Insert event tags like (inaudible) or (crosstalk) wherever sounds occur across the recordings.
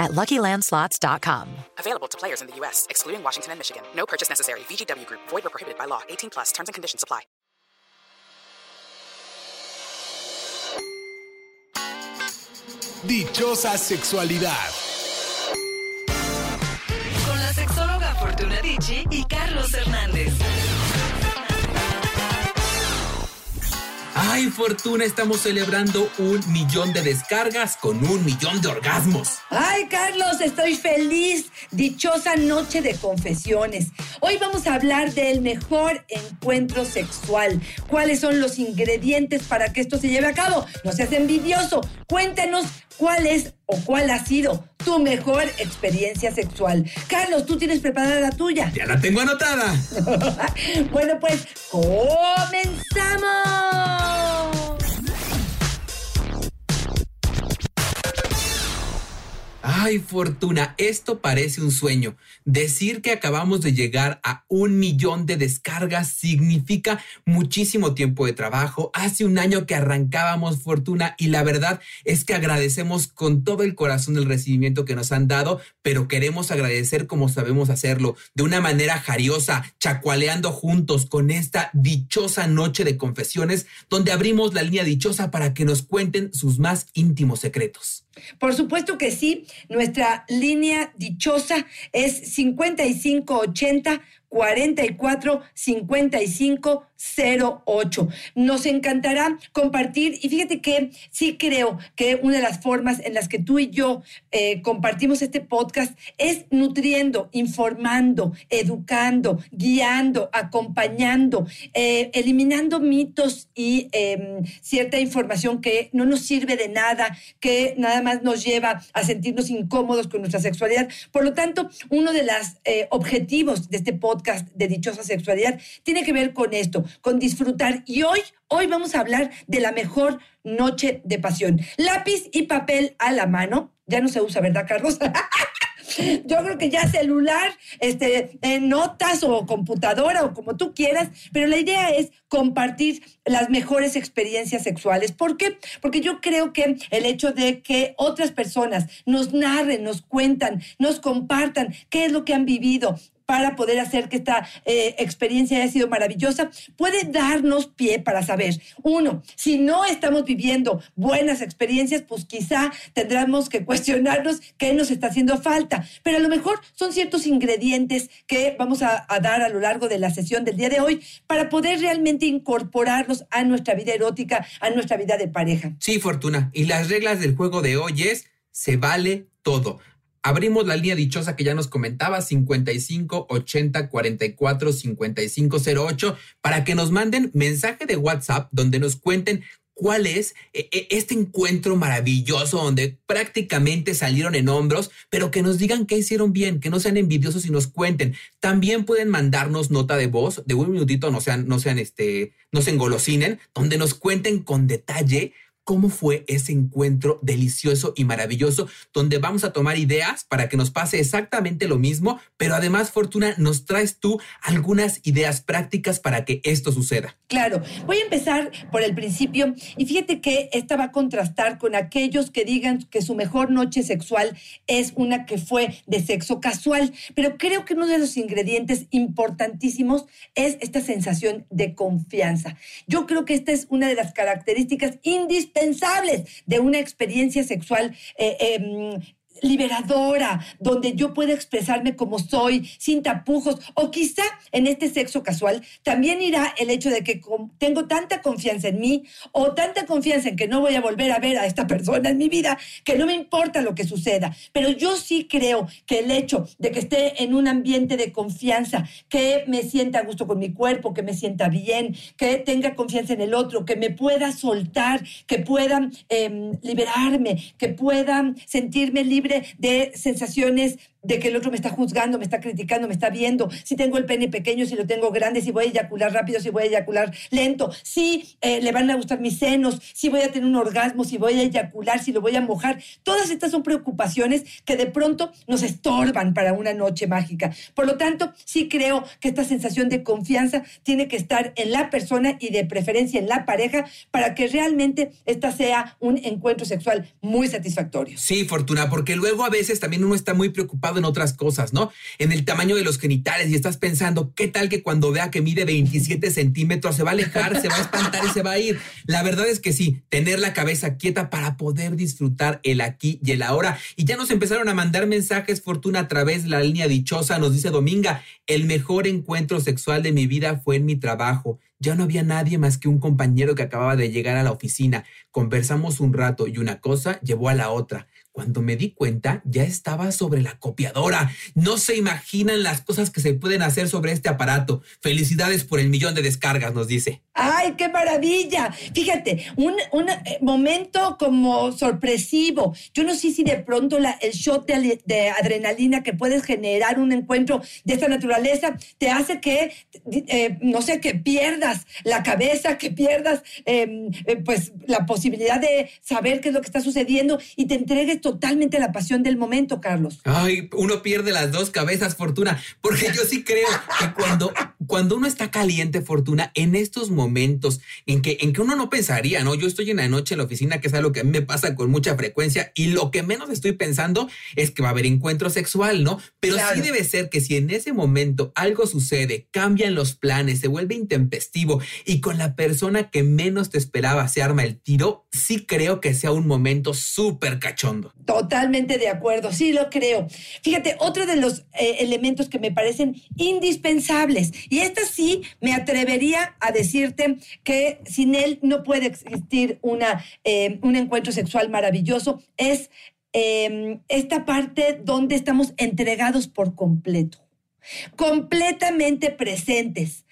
at LuckyLandSlots.com. Available to players in the U.S., excluding Washington and Michigan. No purchase necessary. VGW Group. Void or prohibited by law. 18 plus. Terms and conditions apply. Dichosa sexualidad. Con la sexóloga Fortuna Dicci y Carlos Hernández. Ay, Fortuna, estamos celebrando un millón de descargas con un millón de orgasmos. Ay, Carlos, estoy feliz. Dichosa noche de confesiones. Hoy vamos a hablar del mejor encuentro sexual. ¿Cuáles son los ingredientes para que esto se lleve a cabo? No seas envidioso. Cuéntanos cuál es o cuál ha sido tu mejor experiencia sexual. Carlos, ¿tú tienes preparada la tuya? Ya la tengo anotada. (laughs) bueno, pues comenzamos. Ay, Fortuna, esto parece un sueño. Decir que acabamos de llegar a un millón de descargas significa muchísimo tiempo de trabajo. Hace un año que arrancábamos Fortuna y la verdad es que agradecemos con todo el corazón el recibimiento que nos han dado, pero queremos agradecer como sabemos hacerlo, de una manera jariosa, chacualeando juntos con esta dichosa noche de confesiones, donde abrimos la línea dichosa para que nos cuenten sus más íntimos secretos. Por supuesto que sí, nuestra línea dichosa es 5580 44 55 08. Nos encantará compartir y fíjate que sí creo que una de las formas en las que tú y yo eh, compartimos este podcast es nutriendo, informando, educando, guiando, acompañando, eh, eliminando mitos y em, cierta información que no nos sirve de nada, que nada más nos lleva a sentirnos incómodos con nuestra sexualidad. Por lo tanto, uno de los eh, objetivos de este podcast de dichosa sexualidad tiene que ver con esto, con disfrutar. Y hoy, hoy vamos a hablar de la mejor noche de pasión. Lápiz y papel a la mano. Ya no se usa, ¿verdad, Carlos? (laughs) Yo creo que ya celular, este, en notas o computadora o como tú quieras, pero la idea es compartir las mejores experiencias sexuales. ¿Por qué? Porque yo creo que el hecho de que otras personas nos narren, nos cuentan, nos compartan qué es lo que han vivido, para poder hacer que esta eh, experiencia haya sido maravillosa, puede darnos pie para saber, uno, si no estamos viviendo buenas experiencias, pues quizá tendremos que cuestionarnos qué nos está haciendo falta, pero a lo mejor son ciertos ingredientes que vamos a, a dar a lo largo de la sesión del día de hoy para poder realmente incorporarlos a nuestra vida erótica, a nuestra vida de pareja. Sí, Fortuna, y las reglas del juego de hoy es, se vale todo. Abrimos la línea dichosa que ya nos comentaba, 55 80 44 55 08, para que nos manden mensaje de WhatsApp donde nos cuenten cuál es eh, eh, este encuentro maravilloso donde prácticamente salieron en hombros, pero que nos digan qué hicieron bien, que no sean envidiosos y nos cuenten. También pueden mandarnos nota de voz de un minutito, no sean, no sean este, no se engolosinen, donde nos cuenten con detalle cómo fue ese encuentro delicioso y maravilloso, donde vamos a tomar ideas para que nos pase exactamente lo mismo, pero además, Fortuna, nos traes tú algunas ideas prácticas para que esto suceda. Claro, voy a empezar por el principio y fíjate que esta va a contrastar con aquellos que digan que su mejor noche sexual es una que fue de sexo casual, pero creo que uno de los ingredientes importantísimos es esta sensación de confianza. Yo creo que esta es una de las características indispensables de una experiencia sexual eh, em, liberadora, donde yo pueda expresarme como soy, sin tapujos, o quizá en este sexo casual también irá el hecho de que tengo tanta confianza en mí o tanta confianza en que no voy a volver a ver a esta persona en mi vida, que no me importa lo que suceda. Pero yo sí creo que el hecho de que esté en un ambiente de confianza, que me sienta a gusto con mi cuerpo, que me sienta bien, que tenga confianza en el otro, que me pueda soltar, que pueda em, liberarme, que pueda sentirme libre de sensaciones de que el otro me está juzgando, me está criticando, me está viendo, si tengo el pene pequeño, si lo tengo grande, si voy a eyacular rápido, si voy a eyacular lento, si eh, le van a gustar mis senos, si voy a tener un orgasmo, si voy a eyacular, si lo voy a mojar. Todas estas son preocupaciones que de pronto nos estorban para una noche mágica. Por lo tanto, sí creo que esta sensación de confianza tiene que estar en la persona y de preferencia en la pareja para que realmente esta sea un encuentro sexual muy satisfactorio. Sí, Fortuna, porque luego a veces también uno está muy preocupado en otras cosas, ¿no? En el tamaño de los genitales y estás pensando, ¿qué tal que cuando vea que mide 27 centímetros se va a alejar, se va a espantar y se va a ir? La verdad es que sí, tener la cabeza quieta para poder disfrutar el aquí y el ahora. Y ya nos empezaron a mandar mensajes, Fortuna, a través de la línea dichosa, nos dice Dominga, el mejor encuentro sexual de mi vida fue en mi trabajo. Ya no había nadie más que un compañero que acababa de llegar a la oficina. Conversamos un rato y una cosa llevó a la otra. Cuando me di cuenta, ya estaba sobre la copiadora. No se imaginan las cosas que se pueden hacer sobre este aparato. Felicidades por el millón de descargas, nos dice. ¡Ay, qué maravilla! Fíjate, un, un eh, momento como sorpresivo. Yo no sé si de pronto el shot de, adrenalina que puedes generar un encuentro de esta naturaleza te hace que, eh, no sé, que pierdas la cabeza, que pierdas eh, eh, pues la posibilidad de saber qué es lo que está sucediendo y te entregues totalmente la pasión del momento, Carlos. Ay, uno pierde las dos cabezas, Fortuna, porque yo sí creo que cuando, cuando uno está caliente, Fortuna, en estos momentos en que, en que uno no pensaría, ¿no? Yo estoy en la noche en la oficina, que es algo que a mí me pasa con mucha frecuencia, y lo que menos estoy pensando es que va a haber encuentro sexual, ¿no? Pero Claro. sí debe ser que si en ese momento algo sucede, cambian los planes, se vuelve intempestivo y con la persona que menos te esperaba se arma el tiro, sí creo que sea un momento súper cachondo. Totalmente de acuerdo, sí lo creo. Fíjate, otro de los eh, elementos que me parecen indispensables, y esta sí me atrevería a decirte que sin él no puede existir una, eh, un encuentro sexual maravilloso, es eh, esta parte donde estamos entregados por completo, completamente presentes.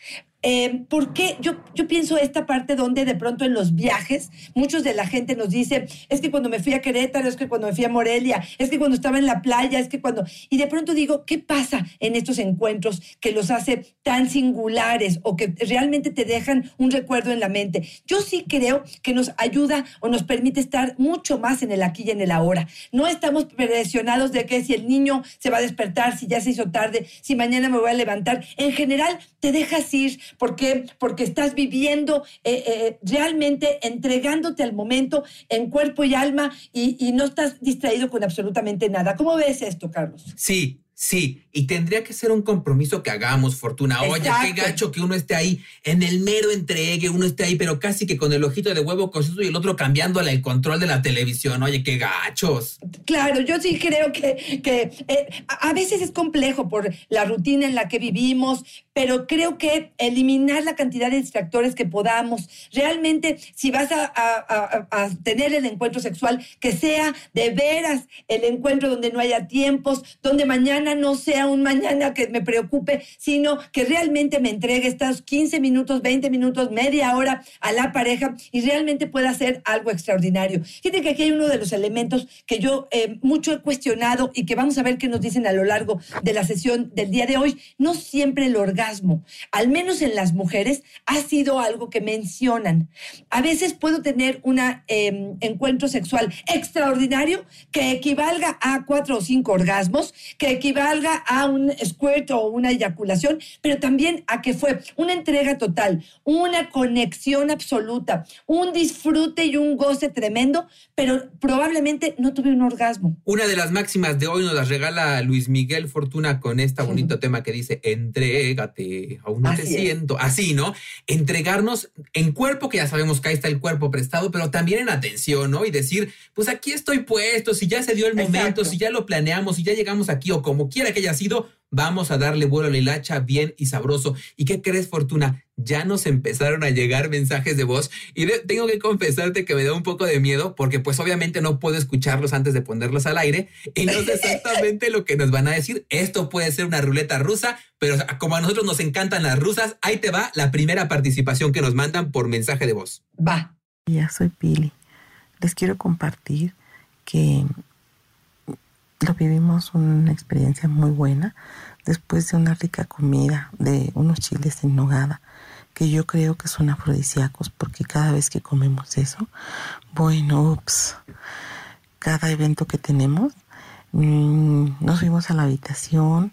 Eh, ¿Por qué? Yo, yo pienso esta parte donde de pronto en los viajes, muchos de la gente nos dice, es que cuando me fui a Querétaro, es que cuando me fui a Morelia, es que cuando estaba en la playa, es que cuando... Y de pronto digo, ¿qué pasa en estos encuentros que los hace tan singulares o que realmente te dejan un recuerdo en la mente? Yo sí creo que nos ayuda o nos permite estar mucho más en el aquí y en el ahora. No estamos presionados de que si el niño se va a despertar, si ya se hizo tarde, si mañana me voy a levantar. En general, te dejas ir ¿Por qué? Porque estás viviendo eh, eh, realmente entregándote al momento en cuerpo y alma y, y no estás distraído con absolutamente nada. ¿Cómo ves esto, Carlos? Sí, sí, y tendría que ser un compromiso que hagamos, Fortuna. Oye, qué gacho que uno esté ahí en el mero entregue, uno esté ahí, pero casi que con el ojito de huevo cosudo y el otro cambiándole el control de la televisión. Oye, qué gachos. Claro, yo sí creo que, que eh, a a veces es complejo por la rutina en la que vivimos, pero creo que eliminar la cantidad de distractores que podamos, realmente si vas a, a- a- a tener el encuentro sexual, que sea de veras el encuentro donde no haya tiempos, donde mañana no sea un mañana que me preocupe, sino que realmente me entregue estos 15 minutos, 20 minutos, media hora a la pareja y realmente pueda hacer algo extraordinario. Fíjate que aquí hay uno de los elementos que yo eh, mucho he cuestionado y que vamos a ver qué nos dicen a lo largo de la sesión del día de hoy. No siempre el orgasmo, al menos en las mujeres, ha sido algo que mencionan. A veces puedo tener un encuentro sexual extraordinario que equivalga a cuatro o cinco orgasmos, que equivalga a un squirt o una eyaculación, pero también a que fue una entrega total, una conexión absoluta, un disfrute y un goce tremendo, pero probablemente no tuve un orgasmo. Una de las máximas de hoy nos las regala Luis Miguel Fortuna con este bonito tema que dice, entrégate, aún no te es. siento. Así, ¿no? Entregarnos en cuerpo, que ya sabemos que ahí está el cuerpo prestado, pero también en atención, ¿no? Y decir, pues aquí estoy puesto, si ya se dio el momento, Exacto. si ya lo planeamos, si ya llegamos aquí o como quiera que haya sido, vamos a darle vuelo a la hilacha bien y sabroso. ¿Y qué crees, Fortuna? Ya nos empezaron a llegar mensajes de voz y de- tengo que confesarte que me da un poco de miedo porque pues obviamente no puedo escucharlos antes de ponerlos al aire y no sé exactamente lo que nos van a decir. Esto puede ser una ruleta rusa, pero como a nosotros nos encantan las rusas, ahí te va la primera participación que nos mandan por mensaje de voz. Va. Ya soy Pili. Les quiero compartir que lo vivimos una experiencia muy buena después de una rica comida de unos chiles en nogada que yo creo que son afrodisíacos porque cada vez que comemos eso, bueno, ups, cada evento que tenemos, mm, nos fuimos a la habitación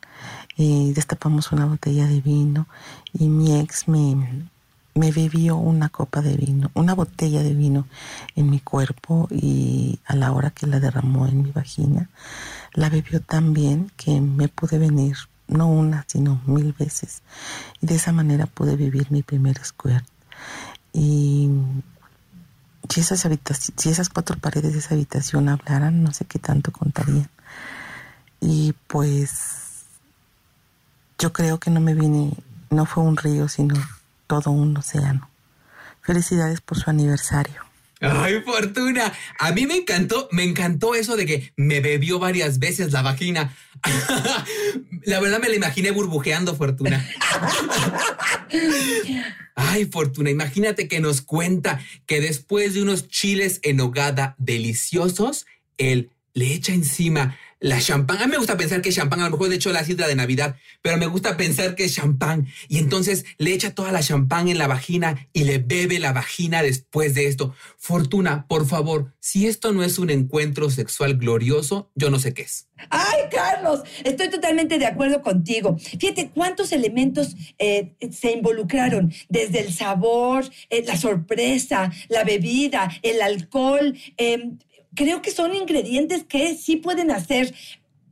y destapamos una botella de vino y mi ex me, me bebió una copa de vino, una botella de vino en mi cuerpo y a la hora que la derramó en mi vagina, la bebió tan bien que me pude venir no una, sino mil veces. Y de esa manera pude vivir mi primer squirt. Y si esas, si esas cuatro paredes de esa habitación hablaran, no sé qué tanto contarían. Y pues yo creo que no me vine, no fue un río, sino todo un océano. Felicidades por su aniversario. Ay, Fortuna. A mí me encantó, me encantó eso de que me bebió varias veces la vagina. (laughs) la verdad me la imaginé burbujeando, Fortuna. (laughs) Ay, Fortuna, imagínate que nos cuenta que después de unos chiles en hogada deliciosos, él le echa encima la champán. A mí me gusta pensar que champán, a lo mejor de hecho la sidra de Navidad, pero me gusta pensar que es champán. Y entonces le echa toda la champán en la vagina y le bebe la vagina después de esto. Fortuna, por favor, si esto no es un encuentro sexual glorioso, yo no sé qué es. Ay, Carlos, estoy totalmente de acuerdo contigo. Fíjate cuántos elementos eh, se involucraron, desde el sabor, eh, la sorpresa, la bebida, el alcohol. Em, creo que son ingredientes que sí pueden hacer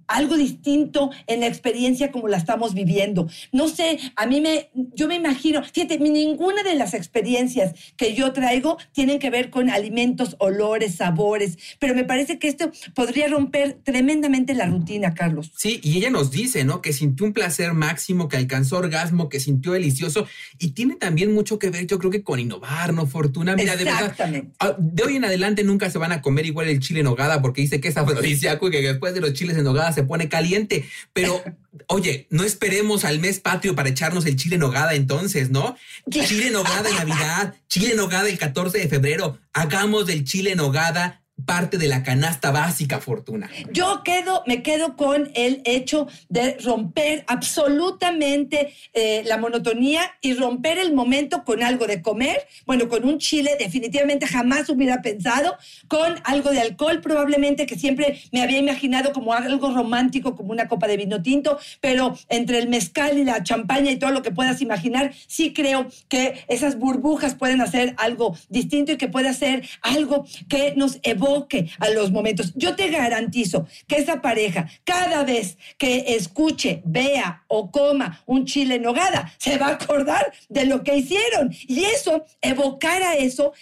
algo distinto en la experiencia como la estamos viviendo. No sé, a mí me, yo me imagino, fíjate, ninguna de las experiencias que yo traigo tienen que ver con alimentos, olores, sabores, pero me parece que esto podría romper tremendamente la rutina, Carlos. Sí, y ella nos dice, ¿no? Que sintió un placer máximo, que alcanzó orgasmo, que sintió delicioso, y tiene también mucho que ver, yo creo que con innovar, ¿no? Fortuna, mira, de verdad, ah, de hoy en adelante nunca se van a comer igual el chile en nogada porque dice que es afrodisíaco y que después de los chiles en nogada se pone caliente. Pero, oye, no esperemos al mes patrio para echarnos el chile en nogada entonces, ¿no? Chile en nogada en Navidad, chile en nogada el 14 de febrero. Hagamos del chile en nogada parte de la canasta básica, Fortuna. Yo quedo, me quedo con el hecho de romper absolutamente eh, la monotonía y romper el momento con algo de comer. Bueno, con un chile definitivamente jamás hubiera pensado, con algo de alcohol probablemente que siempre me había imaginado como algo romántico, como una copa de vino tinto, pero entre el mezcal y la champaña y todo lo que puedas imaginar, sí creo que esas burbujas pueden hacer algo distinto y que puede hacer algo que nos evoque a los momentos. Yo te garantizo que esa pareja, cada vez que escuche, vea o coma un chile en nogada, se va a acordar de lo que hicieron. Y eso, evocar a eso,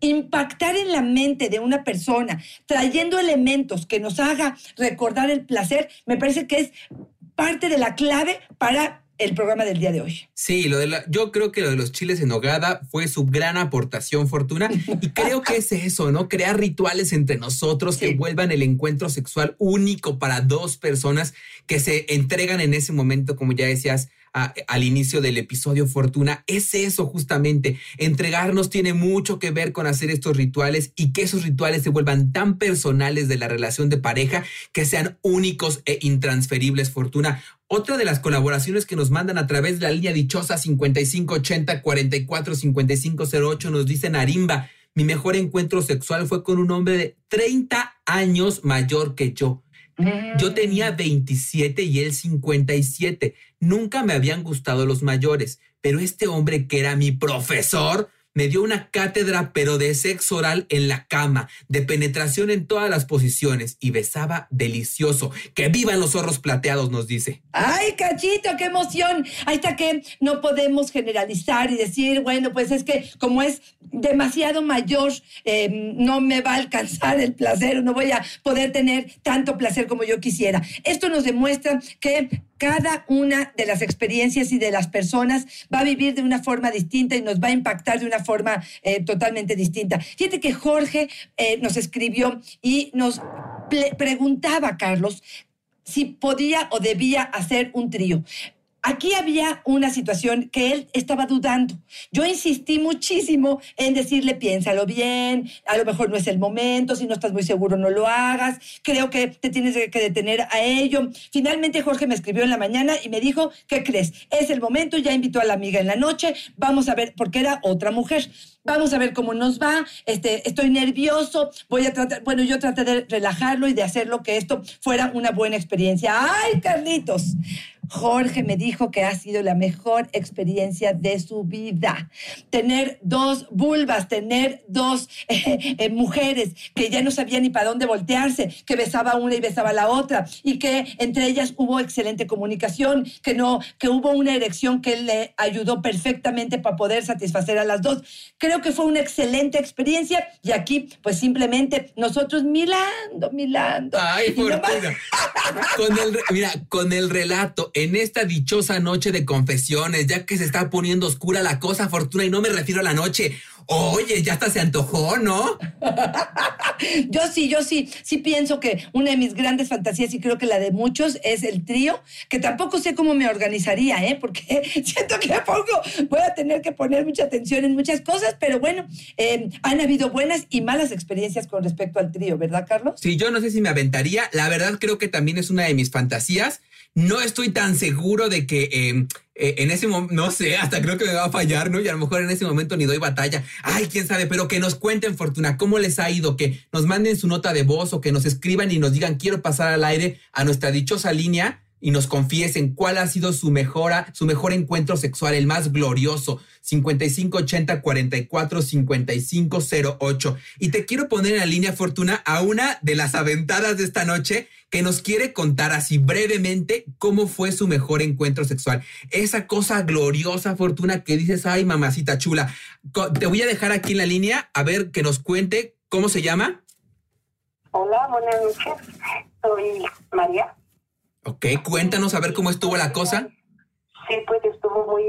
impactar en la mente de una persona, trayendo elementos que nos haga recordar el placer, me parece que es parte de la clave para el programa del día de hoy. Sí, lo de la, yo creo que lo de los chiles en nogada fue su gran aportación, Fortuna. Y creo que es eso, ¿no? Crear rituales entre nosotros que vuelvan el encuentro sexual único para dos personas que se entregan en ese momento, como ya decías, al inicio del episodio Fortuna, es eso justamente. Entregarnos tiene mucho que ver con hacer estos rituales y que esos rituales se vuelvan tan personales de la relación de pareja que sean únicos e intransferibles, Fortuna. Otra de las colaboraciones que nos mandan a través de la línea dichosa 5580 44 5508 nos dice Narimba, mi mejor encuentro sexual fue con un hombre de 30 años mayor que yo. Yo tenía 27 y él 57. Nunca me habían gustado los mayores, pero este hombre que era mi profesor me dio una cátedra, pero de sexo oral en la cama, de penetración en todas las posiciones y besaba delicioso. Que vivan los zorros plateados, nos dice. ¡Ay, cachito, qué emoción! Ahí está que no podemos generalizar y decir, bueno, pues es que como es demasiado mayor, em, no me va a alcanzar el placer, no voy a poder tener tanto placer como yo quisiera. Esto nos demuestra que cada una de las experiencias y de las personas va a vivir de una forma distinta y nos va a impactar de una forma eh, totalmente distinta. Fíjate que Jorge eh, nos escribió y nos preguntaba, Carlos, si podía o debía hacer un trío. Aquí había una situación que él estaba dudando. Yo insistí muchísimo en decirle, piénsalo bien, a lo mejor no es el momento, si no estás muy seguro no lo hagas, creo que te tienes que detener a ello. Finalmente Jorge me escribió en la mañana y me dijo, ¿qué crees? Es el momento, ya invitó a la amiga en la noche, vamos a ver, porque era otra mujer. Vamos a ver cómo nos va, este, estoy nervioso, voy a tratar, bueno, yo traté de relajarlo y de hacerlo que esto fuera una buena experiencia. ¡Ay, Carlitos! Jorge me dijo que ha sido la mejor experiencia de su vida. Tener dos vulvas, tener dos (laughs) eh, eh, mujeres que ya no sabían ni para dónde voltearse, que besaba una y besaba la otra, y que entre ellas hubo excelente comunicación, que no, que hubo una erección que le ayudó perfectamente para poder satisfacer a las dos. Creo que fue una excelente experiencia y aquí, pues simplemente nosotros milando, milando. Ay, Fortuna. (laughs) con el, mira, con el relato en esta dichosa noche de confesiones, ya que se está poniendo oscura la cosa, Fortuna, y no me refiero a la noche. Oye, ya hasta se antojó, ¿no? (laughs) yo sí, yo sí, sí pienso que una de mis grandes fantasías, y creo que la de muchos, es el trío, que tampoco sé cómo me organizaría, ¿eh? Porque (laughs) siento que poco voy a tener que poner mucha atención en muchas cosas, pero bueno, eh, han habido buenas y malas experiencias con respecto al trío, ¿verdad, Carlos? Sí, yo no sé si me aventaría. La verdad creo que también es una de mis fantasías. No estoy tan seguro de que eh, eh, en ese momento, no sé, hasta creo que me va a fallar, ¿no? Y a lo mejor en ese momento ni doy batalla. Ay, quién sabe, pero que nos cuenten, Fortuna, cómo les ha ido, que nos manden su nota de voz o que nos escriban y nos digan, quiero pasar al aire a nuestra dichosa línea y nos confiesen cuál ha sido su mejora, su mejor encuentro sexual, el más glorioso. 5580 44 5508. Y te quiero poner en la línea Fortuna a una de las aventadas de esta noche que nos quiere contar así brevemente cómo fue su mejor encuentro sexual. Esa cosa gloriosa, Fortuna, que dices, ay, mamacita chula. Te voy a dejar aquí en la línea a ver que nos cuente cómo se llama. Hola, buenas noches. Soy María. Ok, cuéntanos a ver cómo estuvo la cosa. Sí, pues estuvo muy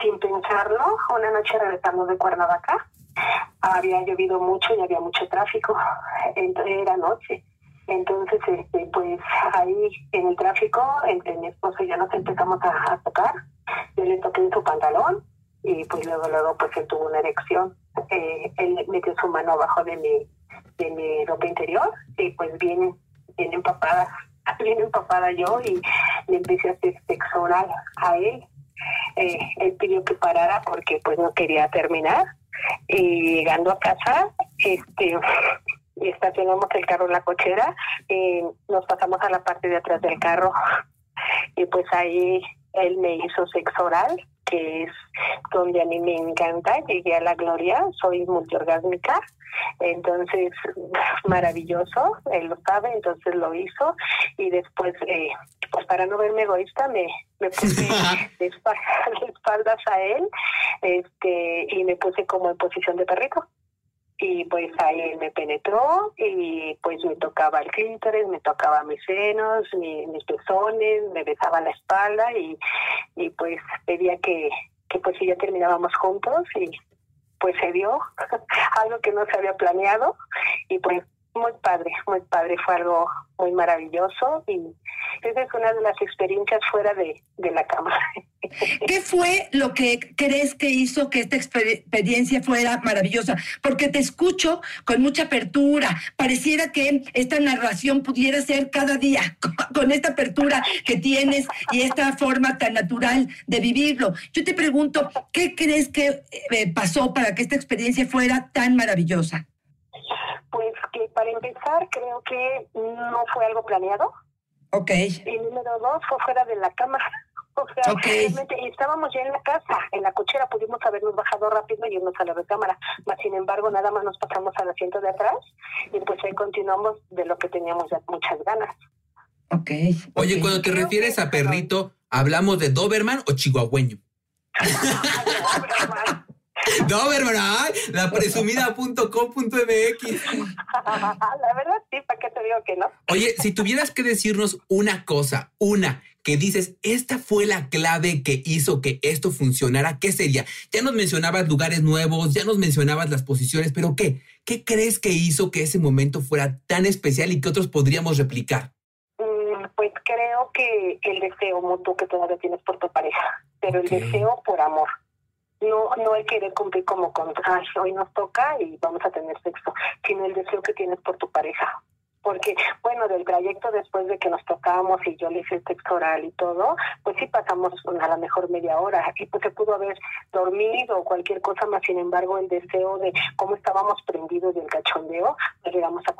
sin pensarlo. Una noche regresamos de Cuernavaca. Había llovido mucho y había mucho tráfico. Era noche. Entonces, este, pues ahí en el tráfico, entre mi esposo y yo nos empezamos a, tocar. Yo le toqué en su pantalón y pues luego, luego, pues él tuvo una erección. Eh, él metió su mano abajo de mi, de mi ropa interior y pues bien, bien empapada, bien empapada yo y le empecé a hacer sexo oral a él. Eh, él pidió que parara porque pues no quería terminar. Y llegando a casa, este (laughs) estacionamos el carro en la cochera y nos pasamos a la parte de atrás del carro. Y pues ahí él me hizo sexo oral que es donde a mí me encanta, llegué a la gloria, soy multiorgásmica, entonces maravilloso, él lo sabe, entonces lo hizo y después, eh, pues para no verme egoísta, me, me puse (laughs) de espaldas a él este y me puse como en posición de perrito y pues ahí me penetró y pues me tocaba el clítoris, me tocaba mis senos, mis pezones, me besaba la espalda y, y pues pedía que, que pues si ya terminábamos juntos y pues se dio (laughs) algo que no se había planeado y pues muy padre, muy padre, fue algo muy maravilloso y esa es una de las experiencias fuera de, de la cama. (laughs) ¿Qué fue lo que crees que hizo que esta experiencia fuera maravillosa? Porque te escucho con mucha apertura. Pareciera que esta narración pudiera ser cada día, (laughs) con esta apertura que tienes y esta forma tan natural de vivirlo. Yo te pregunto, ¿qué crees que eh, pasó para que esta experiencia fuera tan maravillosa? Pues que para empezar creo que no fue algo planeado. Ok. Y número dos fue fuera de la cama. (laughs) O sea, realmente estábamos ya en la casa, en la cochera, pudimos habernos bajado rápido y irnos a la recámara. Sin embargo, nada más nos pasamos al asiento de atrás y pues ahí continuamos de lo que teníamos ya muchas ganas. Ok. Oye, cuando te refieres a perrito, ¿hablamos de Doberman o chihuahueño? (laughs) (laughs) Doberman, la presumida.com.mx. (laughs) La verdad, sí, ¿para qué te digo que no? Oye, si tuvieras que decirnos una cosa, una, que dices, esta fue la clave que hizo que esto funcionara, ¿qué sería? Ya nos mencionabas lugares nuevos, ya nos mencionabas las posiciones, pero ¿qué? ¿Qué crees que hizo que ese momento fuera tan especial y que otros podríamos replicar? Mm, Pues creo que el deseo mutuo que todavía tienes por tu pareja, pero el deseo por amor. No, no el querer cumplir como con, hoy nos toca y vamos a tener sexo, sino el deseo que tienes por tu pareja. Porque bueno, del trayecto después de que nos tocamos y yo le hice el texto oral y todo, pues sí pasamos a la mejor media hora y pues se pudo haber dormido o cualquier cosa más, sin embargo el deseo de cómo estábamos prendidos del cachondeo, pues llegamos a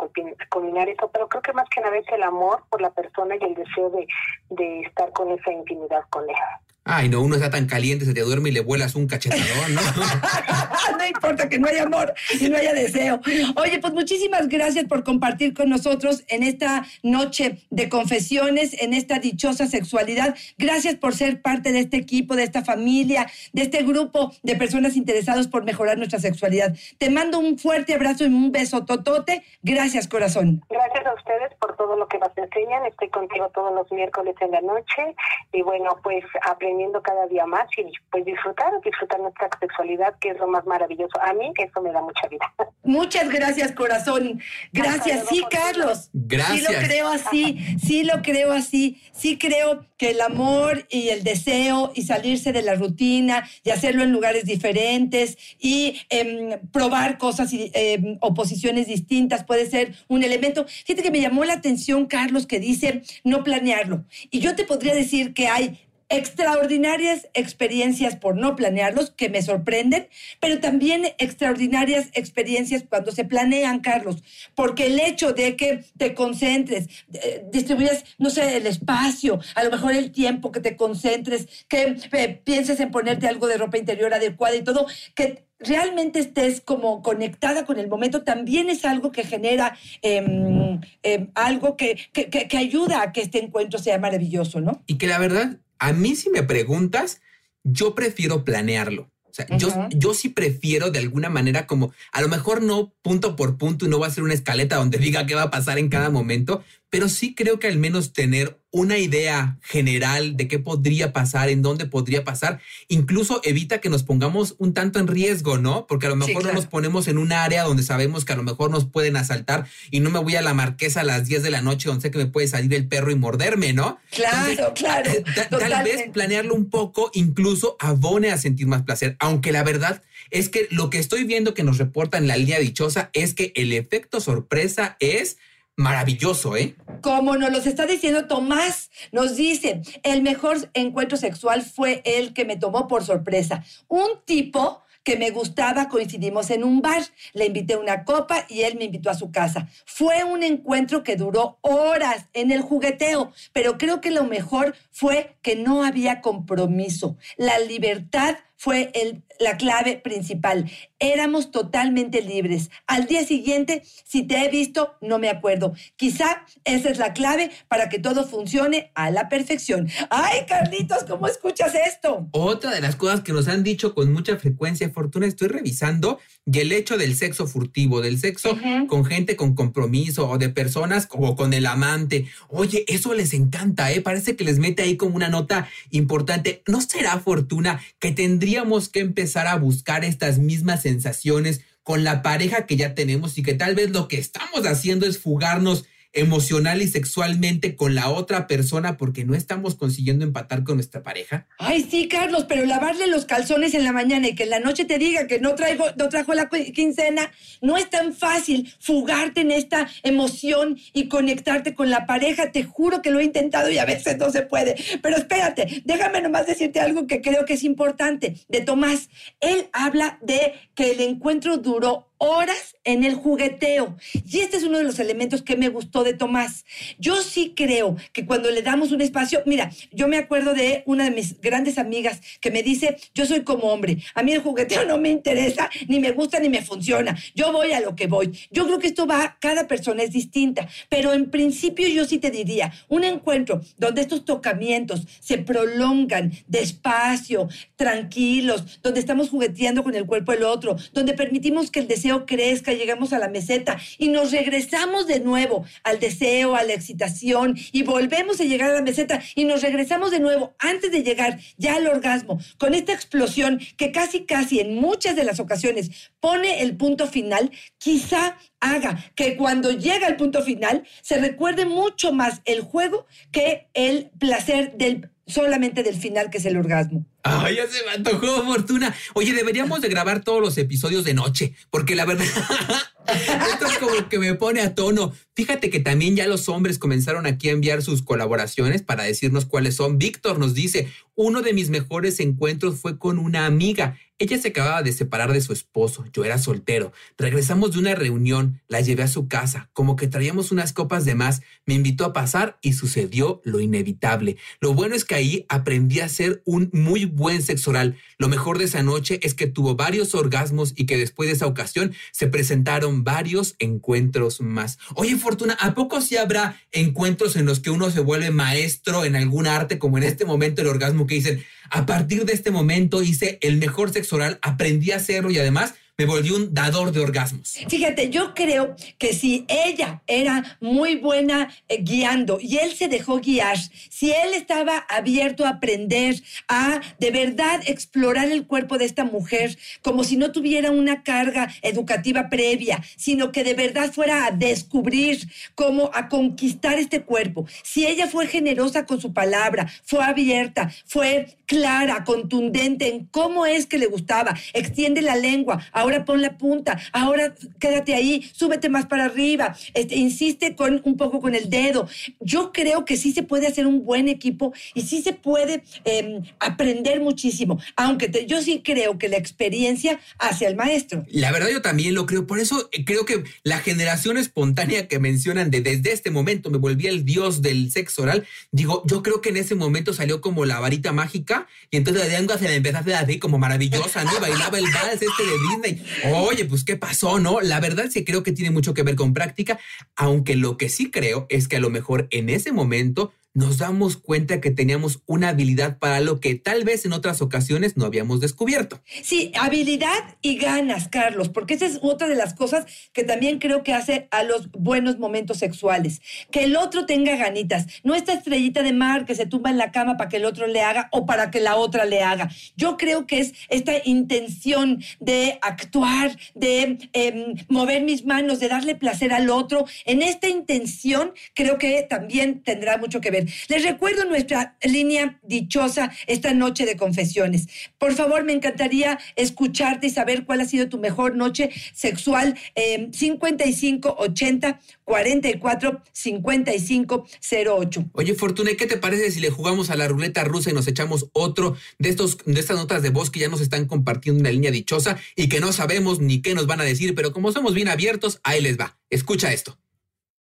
culminar eso, pero creo que más que nada es el amor por la persona y el deseo de, de estar con esa intimidad con él. Ay, no, uno está tan caliente, se te duerme y le vuelas un cachetadón, ¿no? (laughs) no importa que no haya amor y no haya deseo. Oye, pues muchísimas gracias por compartir con nosotros en esta noche de confesiones, en esta dichosa sexualidad. Gracias por ser parte de este equipo, de esta familia, de este grupo de personas interesadas por mejorar nuestra sexualidad. Te mando un fuerte abrazo y un beso totote. Gracias, corazón. Gracias a ustedes por todo lo que nos enseñan. Estoy contigo todos los miércoles en la noche. Y bueno, pues aprendí cada día más y pues disfrutar, disfrutar nuestra sexualidad, que es lo más maravilloso. A mí eso me da mucha vida. (laughs) Muchas gracias, corazón. Gracias, sí, Carlos. Gracias. Sí lo creo así, sí lo creo así. Sí creo que el amor y el deseo y salirse de la rutina y hacerlo en lugares diferentes y em, probar cosas y em, oposiciones distintas puede ser un elemento. Fíjate que me llamó la atención, Carlos, que dice no planearlo. Y yo te podría decir que hay extraordinarias experiencias por no planearlos, que me sorprenden, pero también extraordinarias experiencias cuando se planean, Carlos, porque el hecho de que te concentres, eh, distribuyas, no sé, el espacio, a lo mejor el tiempo, que te concentres, que eh, pienses en ponerte algo de ropa interior adecuada y todo, que realmente estés como conectada con el momento, también es algo que genera em, em, algo que, que, que, ayuda a que este encuentro sea maravilloso, ¿no? Y que la verdad a mí si me preguntas, yo prefiero planearlo. O sea, yo, yo sí prefiero de alguna manera como, a lo mejor no punto por punto y no va a ser una escaleta donde (laughs) diga qué va a pasar en cada momento, pero sí creo que al menos tener una idea general de qué podría pasar, en dónde podría pasar, incluso evita que nos pongamos un tanto en riesgo, ¿no? Porque a lo mejor no nos ponemos en un área donde sabemos que a lo mejor nos pueden asaltar y no me voy a la marquesa a las 10 de la noche donde sé que me puede salir el perro y morderme, ¿no? Claro, claro. Tal vez planearlo un poco incluso abone a sentir más placer, aunque la verdad es que lo que estoy viendo que nos reporta en la línea dichosa es que el efecto sorpresa es maravilloso, ¿eh? Como nos los está diciendo Tomás, nos dice, el mejor encuentro sexual fue el que me tomó por sorpresa. Un tipo que me gustaba, coincidimos en un bar, le invité una copa y él me invitó a su casa. Fue un encuentro que duró horas en el jugueteo, pero creo que lo mejor fue que no había compromiso. La libertad fue el, la clave principal. Éramos totalmente libres. Al día siguiente, si te he visto, no me acuerdo. Quizá esa es la clave para que todo funcione a la perfección. ¡Ay, Carlitos, cómo escuchas esto! Otra de las cosas que nos han dicho con mucha frecuencia, Fortuna, estoy revisando, y el hecho del sexo furtivo, del sexo con gente con compromiso o de personas como con el amante. Oye, eso les encanta, ¿eh? Parece que les mete ahí como una nota importante. ¿No será Fortuna que tendría tendríamos que empezar a buscar estas mismas sensaciones con la pareja que ya tenemos y que tal vez lo que estamos haciendo es fugarnos emocional y sexualmente con la otra persona porque no estamos consiguiendo empatar con nuestra pareja? Ay, sí, Carlos, pero lavarle los calzones en la mañana y que en la noche te diga que no traigo, no trajo la quincena, no es tan fácil fugarte en esta emoción y conectarte con la pareja. Te juro que lo he intentado y a veces no se puede. Pero espérate, déjame nomás decirte algo que creo que es importante de Tomás. Él habla de que el encuentro duró horas en el jugueteo. Y este es uno de los elementos que me gustó de Tomás. Yo sí creo que cuando le damos un espacio, mira, yo me acuerdo de una de mis grandes amigas que me dice, yo soy como hombre, a mí el jugueteo (laughs) no me interesa, ni me gusta, ni me funciona. Yo voy a lo que voy. Yo creo que esto va, cada persona es distinta, pero en principio yo sí te diría, un encuentro donde estos tocamientos se prolongan despacio, tranquilos, donde estamos jugueteando con el cuerpo del otro, donde permitimos que el deseo crezca, llegamos a la meseta y nos regresamos de nuevo al deseo, a la excitación y volvemos a llegar a la meseta y nos regresamos de nuevo antes de llegar ya al orgasmo, con esta explosión que casi, casi en muchas de las ocasiones pone el punto final, quizá haga que cuando llega al punto final se recuerde mucho más el juego que el placer del solamente del final que es el orgasmo. Ay, ya se me antojó, Fortuna. Oye, deberíamos de grabar todos los episodios de noche, porque la verdad, (laughs) esto es como que me pone a tono. Fíjate que también ya los hombres comenzaron aquí a enviar sus colaboraciones para decirnos cuáles son. Víctor nos dice, uno de mis mejores encuentros fue con una amiga. Ella se acababa de separar de su esposo, yo era soltero. Regresamos de una reunión, la llevé a su casa, como que traíamos unas copas de más, me invitó a pasar y sucedió lo inevitable. Lo bueno es que ahí aprendí a ser un muy buen sexo oral. Lo mejor de esa noche es que tuvo varios orgasmos y que después de esa ocasión se presentaron varios encuentros más. Oye, Fortuna, ¿a poco sí habrá encuentros en los que uno se vuelve maestro en algún arte, como en este momento el orgasmo que dicen, a partir de este momento hice el mejor sexo oral, aprendí a hacerlo y además me un dador de orgasmos. Fíjate, yo creo que si ella era muy buena eh, guiando y él se dejó guiar, si él estaba abierto a aprender, a de verdad explorar el cuerpo de esta mujer como si no tuviera una carga educativa previa, sino que de verdad fuera a descubrir cómo a conquistar este cuerpo, si ella fue generosa con su palabra, fue abierta, fue clara, contundente en cómo es que le gustaba, extiende la lengua, ahora pon la punta, ahora quédate ahí, súbete más para arriba, este, insiste con un poco con el dedo. Yo creo que sí se puede hacer un buen equipo y sí se puede eh, aprender muchísimo, aunque te, yo sí creo que la experiencia hace al maestro. La verdad yo también lo creo, por eso eh, creo que la generación espontánea que mencionan de desde este momento me volví el dios del sexo oral, digo, yo creo que en ese momento salió como la varita mágica y entonces la lengua se le empezó a hacer así como maravillosa, ¿no? Bailaba el vals este de Disney. Oye, pues ¿qué pasó, no? La verdad sí creo que tiene mucho que ver con práctica, aunque lo que sí creo es que a lo mejor en ese momento nos damos cuenta que teníamos una habilidad para lo que tal vez en otras ocasiones no habíamos descubierto. Sí, habilidad y ganas, Carlos, porque esa es otra de las cosas que también creo que hace a los buenos momentos sexuales. Que el otro tenga ganitas, no esta estrellita de mar que se tumba en la cama para que el otro le haga o para que la otra le haga. Yo creo que es esta intención de actuar, de eh, mover mis manos, de darle placer al otro. En esta intención creo que también tendrá mucho que ver. Les recuerdo nuestra línea dichosa esta noche de confesiones. Por favor, me encantaría escucharte y saber cuál ha sido tu mejor noche sexual. Eh, 5580 44 55 08. Oye, Fortuna, ¿qué te parece si le jugamos a la ruleta rusa y nos echamos otro de, estos, de estas notas de voz que ya nos están compartiendo en la línea dichosa y que no sabemos ni qué nos van a decir, pero como somos bien abiertos, ahí les va. Escucha esto.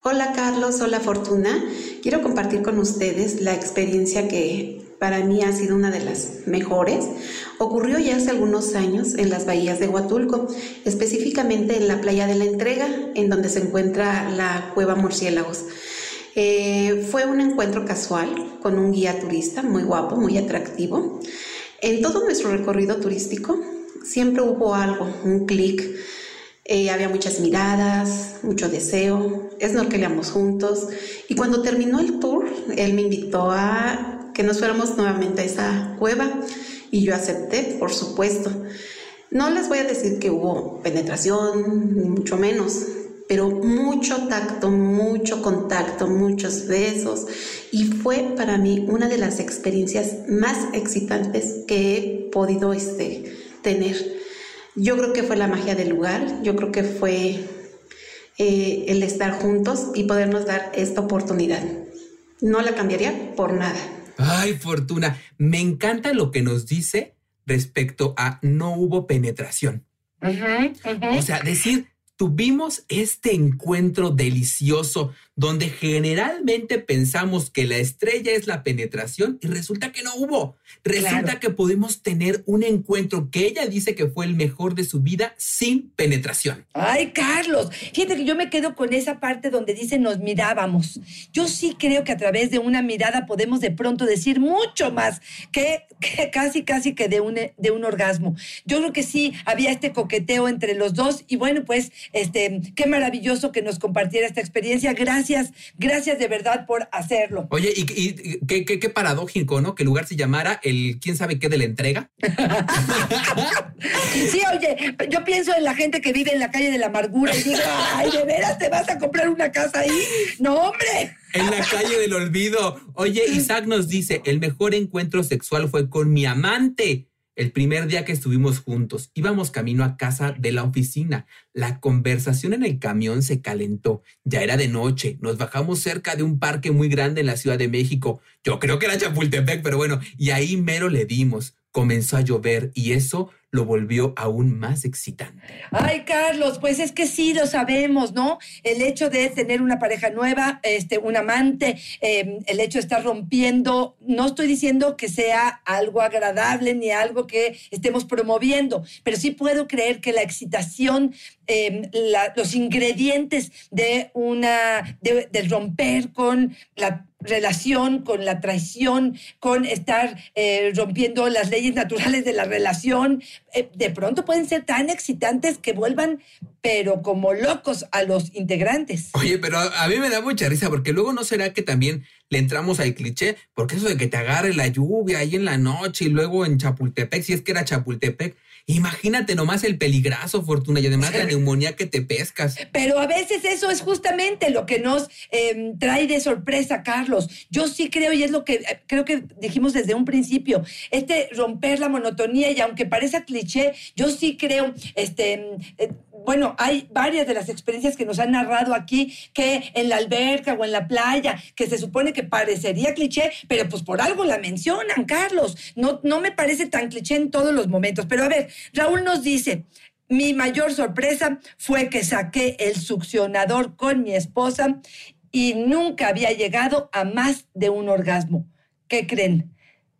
Hola Carlos, hola Fortuna. Quiero compartir con ustedes la experiencia que para mí ha sido una de las mejores. Ocurrió ya hace algunos años en las bahías de Huatulco, específicamente en la playa de la Entrega, en donde se encuentra la cueva Murciélagos. Eh, fue un encuentro casual con un guía turista muy guapo, muy atractivo. En todo nuestro recorrido turístico siempre hubo algo, un clic eh, había muchas miradas, mucho deseo, snorkeleamos juntos y cuando terminó el tour, él me invitó a que nos fuéramos nuevamente a esa cueva y yo acepté, por supuesto. No les voy a decir que hubo penetración, ni mucho menos, pero mucho tacto, mucho contacto, muchos besos y fue para mí una de las experiencias más excitantes que he podido este, tener. Yo creo que fue la magia del lugar, yo creo que fue eh, el estar juntos y podernos dar esta oportunidad. No la cambiaría por nada. Ay, Fortuna, me encanta lo que nos dice respecto a no hubo penetración. O sea, decir, tuvimos este encuentro delicioso donde generalmente pensamos que la estrella es la penetración y resulta que no hubo. Resulta Claro. que podemos tener un encuentro que ella dice que fue el mejor de su vida sin penetración. Ay, Carlos, fíjate que yo me quedo con esa parte donde dice nos mirábamos. Yo sí creo que a través de una mirada podemos de pronto decir mucho más que, que casi, casi que de un, de un orgasmo. Yo creo que sí había este coqueteo entre los dos y bueno, pues, este, qué maravilloso que nos compartiera esta experiencia. Gracias, gracias de verdad por hacerlo. Oye, y, y- y qué, qué- qué paradójico, ¿no? Que el lugar se llamara el quién sabe qué de la entrega. (laughs) Sí, oye, yo pienso en la gente que vive en la calle de la amargura y digo, ay, ¿de veras te vas a comprar una casa ahí? No, hombre. En la calle del olvido. Oye, Isaac nos dice, el mejor encuentro sexual fue con mi amante. El primer día que estuvimos juntos, íbamos camino a casa de la oficina. La conversación en el camión se calentó. Ya era de noche. Nos bajamos cerca de un parque muy grande en la Ciudad de México. Yo creo que era Chapultepec, pero bueno, y ahí mero le dimos. Comenzó a llover y eso lo volvió aún más excitante. Ay, Carlos, pues es que sí lo sabemos, ¿no? El hecho de tener una pareja nueva, este, un amante, eh, el hecho de estar rompiendo, no estoy diciendo que sea algo agradable ni algo que estemos promoviendo, pero sí puedo creer que la excitación, la- los ingredientes de una, de- del romper con la relación, con la traición, con estar eh, rompiendo las leyes naturales de la relación, eh, de pronto pueden ser tan excitantes que vuelvan, pero como locos a los integrantes. Oye, pero a a mí me da mucha risa porque luego no será que también le entramos al cliché, porque eso de que te agarre la lluvia ahí en la noche y luego en Chapultepec, si es que era Chapultepec, imagínate nomás el peligrazo, Fortuna, y además la neumonía que te pescas. Pero a veces eso es justamente lo que nos eh, trae de sorpresa, Carlos. Yo sí creo, y es lo que eh, creo que dijimos desde un principio, este romper la monotonía, y aunque parezca cliché, yo sí creo, este, eh, bueno, hay varias de las experiencias que nos han narrado aquí, que en la alberca o en la playa, que se supone que parecería cliché, pero pues por algo la mencionan, Carlos. No, no me parece tan cliché en todos los momentos. Pero a ver, Raúl nos dice, mi mayor sorpresa fue que saqué el succionador con mi esposa y nunca había llegado a más de un orgasmo. ¿Qué creen?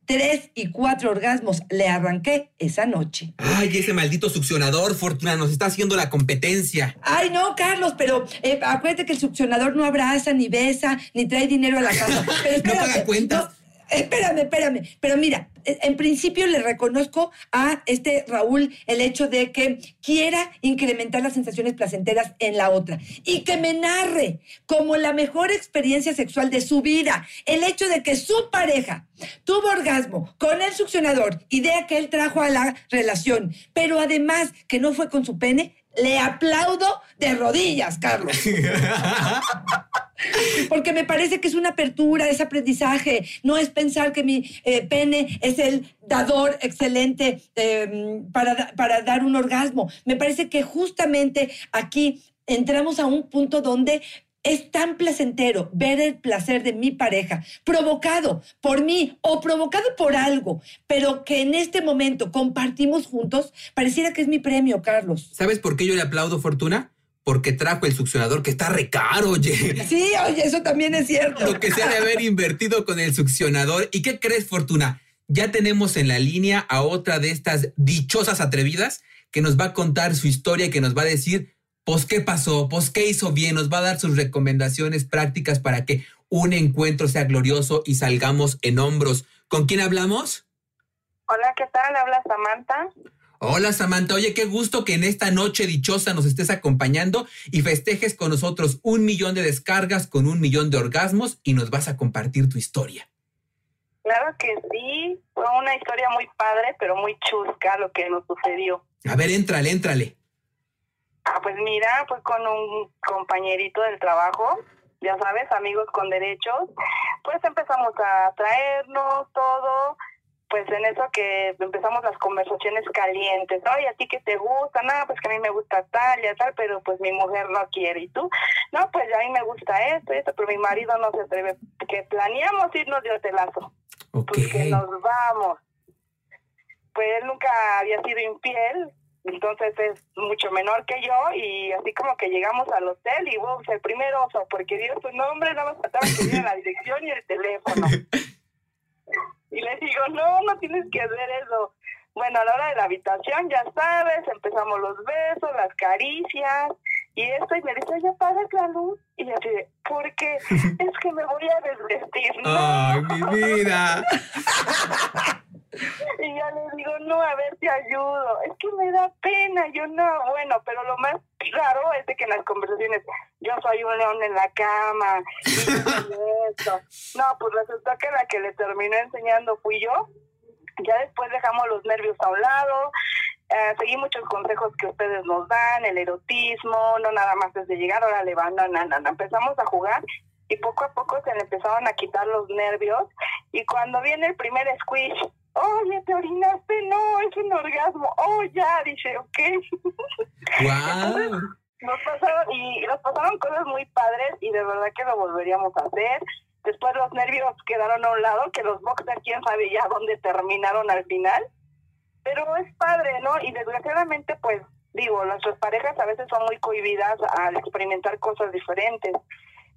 Tres y cuatro orgasmos le arranqué esa noche. Ay, ese maldito succionador, Fortuna, nos está haciendo la competencia. Ay, no, Carlos, pero eh, acuérdate que el succionador no abraza, ni besa, ni trae dinero a la casa. (laughs) Pero espérate, paga cuentas. no, espérame, espérame. Pero mira, eh, en principio le reconozco a este Raúl el hecho de que quiera incrementar las sensaciones placenteras en la otra y que me narre como la mejor experiencia sexual de su vida el hecho de que su pareja tuvo orgasmo con el succionador, idea que él trajo a la relación, pero además que no fue con su pene, le aplaudo de rodillas, Carlos. (laughs) Porque me parece que es una apertura, es aprendizaje. No es pensar que mi eh, pene es el dador excelente eh, para, para dar un orgasmo. Me parece que justamente aquí entramos a un punto donde es tan placentero ver el placer de mi pareja provocado por mí o provocado por algo, pero que en este momento compartimos juntos, pareciera que es mi premio, Carlos. ¿Sabes por qué yo le aplaudo, Fortuna? Porque trajo el succionador que está recaro, oye. Sí, oye, eso también es cierto. Lo que se ha de haber invertido con el succionador. ¿Y qué crees, Fortuna? Ya tenemos en la línea a otra de estas dichosas atrevidas que nos va a contar su historia y que nos va a decir, pues, qué pasó, pues, qué hizo bien, nos va a dar sus recomendaciones prácticas para que un encuentro sea glorioso y salgamos en hombros. ¿Con quién hablamos? Hola, ¿qué tal? Habla Samantha. Hola Samantha, oye, qué gusto que en esta noche dichosa nos estés acompañando y festejes con nosotros un millón de descargas con un millón de orgasmos y nos vas a compartir tu historia. Claro que sí, fue una historia muy padre, pero muy chusca lo que nos sucedió. A ver, éntrale, éntrale. Ah, pues mira, fue con un compañerito del trabajo, ya sabes, amigos con derechos. Pues empezamos a traernos todo, pues en eso que empezamos las conversaciones calientes. Oye, ¿a ti qué te gusta? No, pues que a mí me gusta tal y tal, pero pues mi mujer no quiere. ¿Y tú? No, pues a mí me gusta esto y esto, pero mi marido no se atreve. Que planeamos irnos de hotelazo. Ok. Pues que nos vamos. Pues él nunca había sido infiel entonces es mucho menor que yo y así como que llegamos al hotel y wow, el primer oso, porque dio su nombre, nada más faltaba que diera la dirección y el teléfono. Y le digo, no, no tienes que hacer eso. Bueno, a la hora de la habitación, ya sabes, empezamos los besos, las caricias y esto, y me dice, ya apagas la luz. Y yo así ¿por qué? es que me voy a desvestir. ¡Ay, mi vida! (laughs) (laughs) Y ya le digo, no, a ver, te ayudo. Es que me da pena. Yo no, bueno, pero lo más raro es de que en las conversaciones, yo soy un león en la cama. Y (laughs) esto. No, pues resultó que la que le terminó enseñando fui yo. Ya después dejamos los nervios a un lado. Eh, seguí muchos consejos que ustedes nos dan, el erotismo, no nada más desde llegar, ahora le van, no, no, no, no. Empezamos a jugar y poco a poco se le empezaron a quitar los nervios. Y cuando viene el primer squish, oye, te orinaste, no, es un orgasmo, oh, ya, dice, ok. (laughs) ¡Wow! Nos pasaron, y nos pasaron cosas muy padres y de verdad que lo volveríamos a hacer. Después los nervios quedaron a un lado, que los boxers, quién sabe ya dónde terminaron al final. Pero es padre, ¿no? Y desgraciadamente, pues, digo, nuestras parejas a veces son muy cohibidas al experimentar cosas diferentes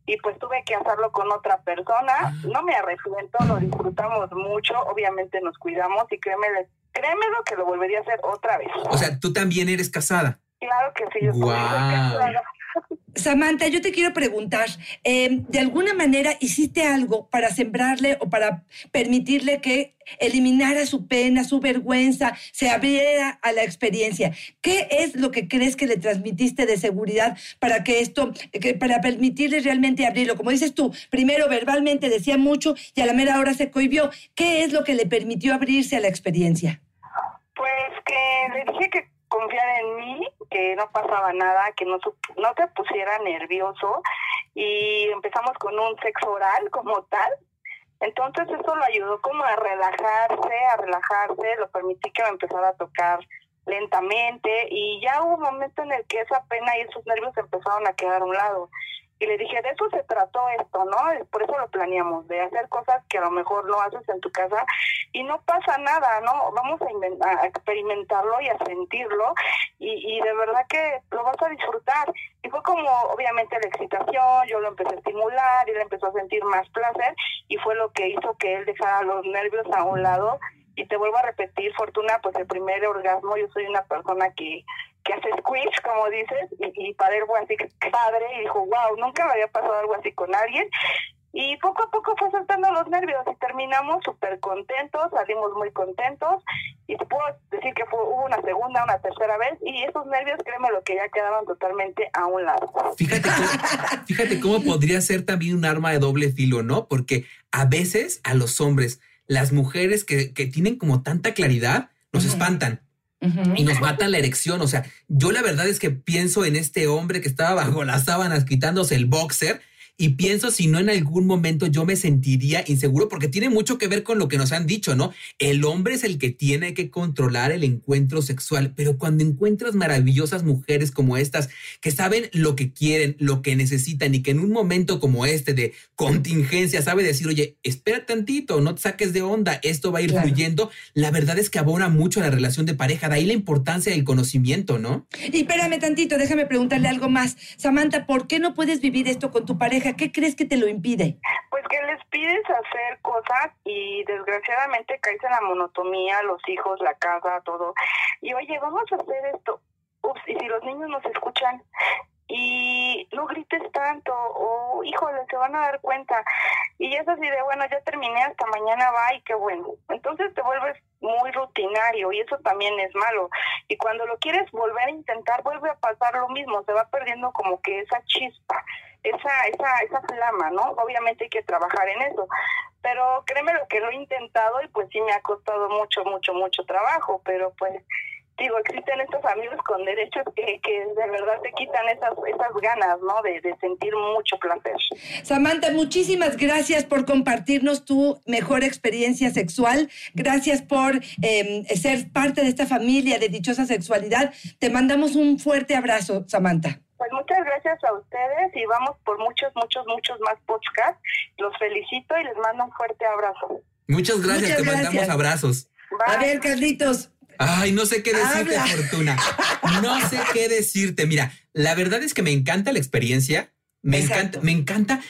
y pues tuve que hacerlo con otra persona. No me arrepiento, lo disfrutamos mucho, obviamente nos cuidamos y créeme, créeme lo que lo volvería a hacer otra vez. O sea, tú también eres casada. Claro que sí, yo soy Guau. casada. Samantha, yo te quiero preguntar, eh, ¿de alguna manera hiciste algo para sembrarle o para permitirle que eliminara su pena, su vergüenza, se abriera a la experiencia? ¿Qué es lo que crees que le transmitiste de seguridad para que esto, que para permitirle realmente abrirlo? Como dices tú, primero verbalmente decía mucho y a la mera hora se cohibió. ¿Qué es lo que le permitió abrirse a la experiencia? Pues que le dije que confiara en mí, que no pasaba nada, que no, no te pusiera nervioso y empezamos con un sexo oral como tal. Entonces eso lo ayudó como a relajarse, a relajarse, lo permití que me empezara a tocar lentamente y ya hubo un momento en el que esa pena y esos nervios empezaron a quedar a un lado. Y le dije, de eso se trató esto, ¿no? Por eso lo planeamos, de hacer cosas que a lo mejor no haces en tu casa y no pasa nada, ¿no? Vamos a, experimentarlo y a sentirlo y, y de verdad que lo vas a disfrutar. Y fue como, obviamente, la excitación, yo lo empecé a estimular él empezó a sentir más placer y fue lo que hizo que él dejara los nervios a un lado. Y te vuelvo a repetir, Fortuna, pues el primer orgasmo, yo soy una persona que, que hace squish, como dices, y, y para fue así padre, y dijo, wow, nunca me había pasado algo así con alguien. Y poco a poco fue soltando los nervios y terminamos súper contentos, salimos muy contentos y te puedo decir que hubo una segunda, una tercera vez y esos nervios, créeme lo que ya quedaban totalmente a un lado. Fíjate cómo, fíjate cómo podría ser también un arma de doble filo, ¿no? Porque a veces a los hombres, las mujeres que, que tienen como tanta claridad, nos espantan. Y nos matan la erección. O sea, yo la verdad es que pienso en este hombre que estaba bajo las sábanas quitándose el boxer y pienso si no en algún momento yo me sentiría inseguro porque tiene mucho que ver con lo que nos han dicho, ¿no? El hombre es el que tiene que controlar el encuentro sexual, pero cuando encuentras maravillosas mujeres como estas que saben lo que quieren, lo que necesitan y que en un momento como este de contingencia sabe decir, oye, espera tantito, no te saques de onda, esto va a ir Claro. fluyendo, la verdad es que abona mucho a la relación de pareja, de ahí la importancia del conocimiento, ¿no? Y espérame tantito, déjame preguntarle algo más. Samantha, ¿por qué no puedes vivir esto con tu pareja? ¿Qué crees que te lo impide? Pues que les pides hacer cosas y desgraciadamente caes en la monotomía, los hijos, la casa, todo. Y oye, vamos a hacer esto. Ups, y si los niños nos escuchan y no grites tanto, o híjole, se van a dar cuenta. Y es así de, bueno, ya terminé, hasta mañana va y qué bueno. Entonces te vuelves muy rutinario y eso también es malo. Y cuando lo quieres volver a intentar, vuelve a pasar lo mismo, se va perdiendo como que esa chispa, esa, esa, esa flama, ¿no? Obviamente hay que trabajar en eso. Pero créeme lo que lo he intentado y pues sí me ha costado mucho, mucho, mucho trabajo, pero pues digo, existen estos amigos con derechos que, que de verdad te quitan esas, esas ganas, ¿no? De, de sentir mucho placer. Samantha, muchísimas gracias por compartirnos tu mejor experiencia sexual. Gracias por eh, ser parte de esta familia de dichosa sexualidad. Te mandamos un fuerte abrazo, Samantha. Pues muchas gracias a ustedes y vamos por muchos, muchos, muchos más podcasts. Los felicito y les mando un fuerte abrazo. Muchas gracias, Muchas te mandamos gracias. abrazos. Bye. A ver, Carlitos, Ay, no sé qué decirte, Habla. Fortuna. No sé qué decirte. Mira, la verdad es que me encanta la experiencia. Me Exacto. encanta, me encanta.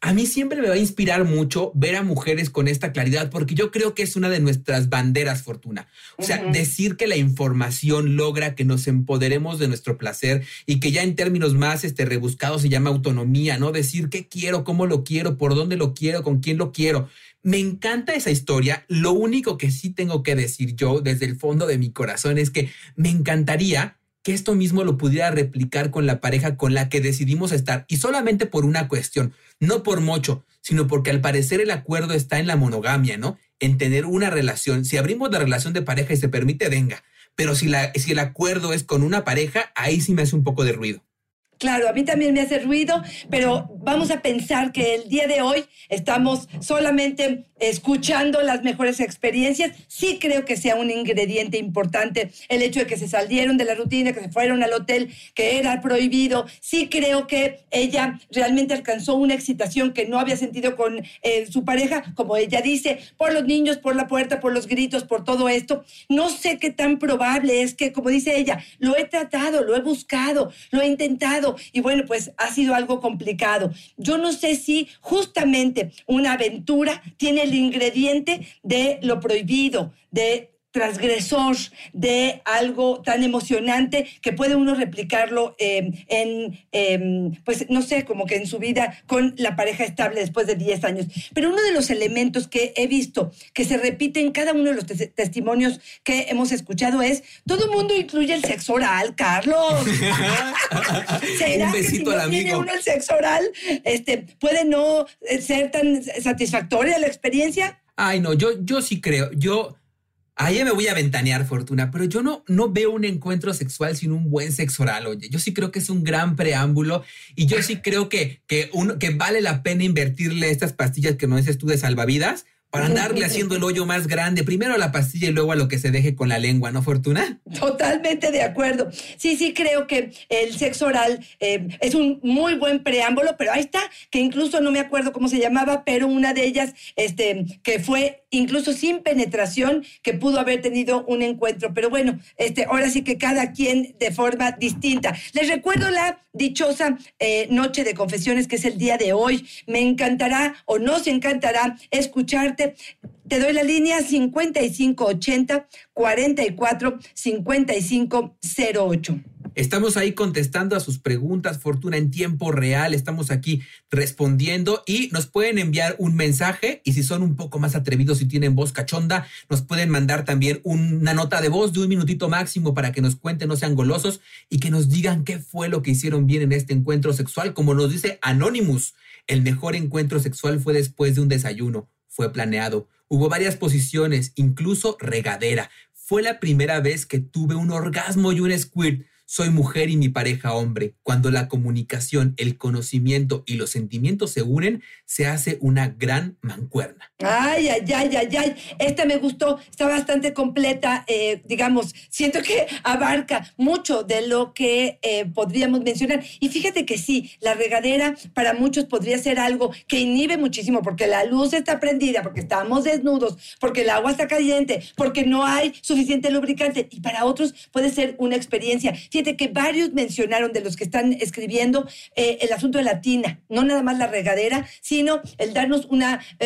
A mí siempre me va a inspirar mucho ver a mujeres con esta claridad, porque yo creo que es una de nuestras banderas, Fortuna. O sea, decir que la información logra que nos empoderemos de nuestro placer y que ya en términos más este, rebuscados se llama autonomía, ¿no? Decir qué quiero, cómo lo quiero, por dónde lo quiero, con quién lo quiero. Me encanta esa historia. Lo único que sí tengo que decir yo desde el fondo de mi corazón es que me encantaría que esto mismo lo pudiera replicar con la pareja con la que decidimos estar y solamente por una cuestión, no por mucho, sino porque al parecer el acuerdo está en la monogamia, ¿no? En tener una relación. Si abrimos la relación de pareja y se permite, venga. Pero si, la, si el acuerdo es con una pareja, ahí sí me hace un poco de ruido. Claro, a mí también me hace ruido, pero vamos a pensar que el día de hoy estamos solamente escuchando las mejores experiencias. Sí creo que sea un ingrediente importante el hecho de que se salieron de la rutina, que se fueron al hotel, que era prohibido. Sí creo que ella realmente alcanzó una excitación que no había sentido con eh, su pareja, como ella dice, por los niños, por la puerta, por los gritos, por todo esto. No sé qué tan probable es que, como dice ella, lo he tratado, lo he buscado, lo he intentado y bueno, pues ha sido algo complicado. Yo no sé si justamente una aventura tiene el ingrediente de lo prohibido, de transgresor de algo tan emocionante que puede uno replicarlo eh, en, eh, pues no sé, como que en su vida con la pareja estable después de 10 años. Pero uno de los elementos que he visto que se repite en cada uno de los tes- testimonios que hemos escuchado es, todo el mundo incluye el sexo oral, Carlos. (laughs) ¿Será Un que besito si no al tiene amigo. uno el sexo oral, este, puede no eh, ser tan satisfactoria la experiencia? Ay, no, yo, yo sí creo. Yo. Ahí me voy a ventanear, Fortuna, pero yo no, no veo un encuentro sexual sin un buen sexo oral, oye. Yo sí creo que es un gran preámbulo y yo sí creo que, que, uno, que vale la pena invertirle estas pastillas que no dices tú de salvavidas para andarle haciendo el hoyo más grande. Primero a la pastilla y luego a lo que se deje con la lengua, ¿no, Fortuna? Totalmente de acuerdo. Sí, sí, creo que el sexo oral eh, es un muy buen preámbulo, pero ahí está, que incluso no me acuerdo cómo se llamaba, pero una de ellas, este, que fue incluso sin penetración, que pudo haber tenido un encuentro. Pero bueno, este, ahora sí que cada quien de forma distinta. Les recuerdo la dichosa eh, noche de confesiones, que es el día de hoy. Me encantará o nos encantará escucharte. Te doy la línea 5580 44 5508. Estamos ahí contestando a sus preguntas, Fortuna, en tiempo real. Estamos aquí respondiendo y nos pueden enviar un mensaje y si son un poco más atrevidos y tienen voz cachonda, nos pueden mandar también una nota de voz de un minutito máximo para que nos cuenten, no sean golosos y que nos digan qué fue lo que hicieron bien en este encuentro sexual. Como nos dice Anonymous, el mejor encuentro sexual fue después de un desayuno. Fue planeado. Hubo varias posiciones, incluso regadera. Fue la primera vez que tuve un orgasmo y un squirt. Soy mujer y mi pareja hombre. Cuando la comunicación, el conocimiento y los sentimientos se unen, se hace una gran mancuerna. Ay, ay, ay, ay, ay. Esta me gustó, está bastante completa, eh, digamos, siento que (laughs) abarca mucho de lo que eh, podríamos mencionar. Y fíjate que sí, la regadera para muchos podría ser algo que inhibe muchísimo porque la luz está prendida, porque estamos desnudos, porque el agua está caliente, porque no hay suficiente lubricante. Y para otros puede ser una experiencia. Fíjate que varios mencionaron de los que están escribiendo eh, el asunto de la tina, no nada más la regadera, sino el darnos un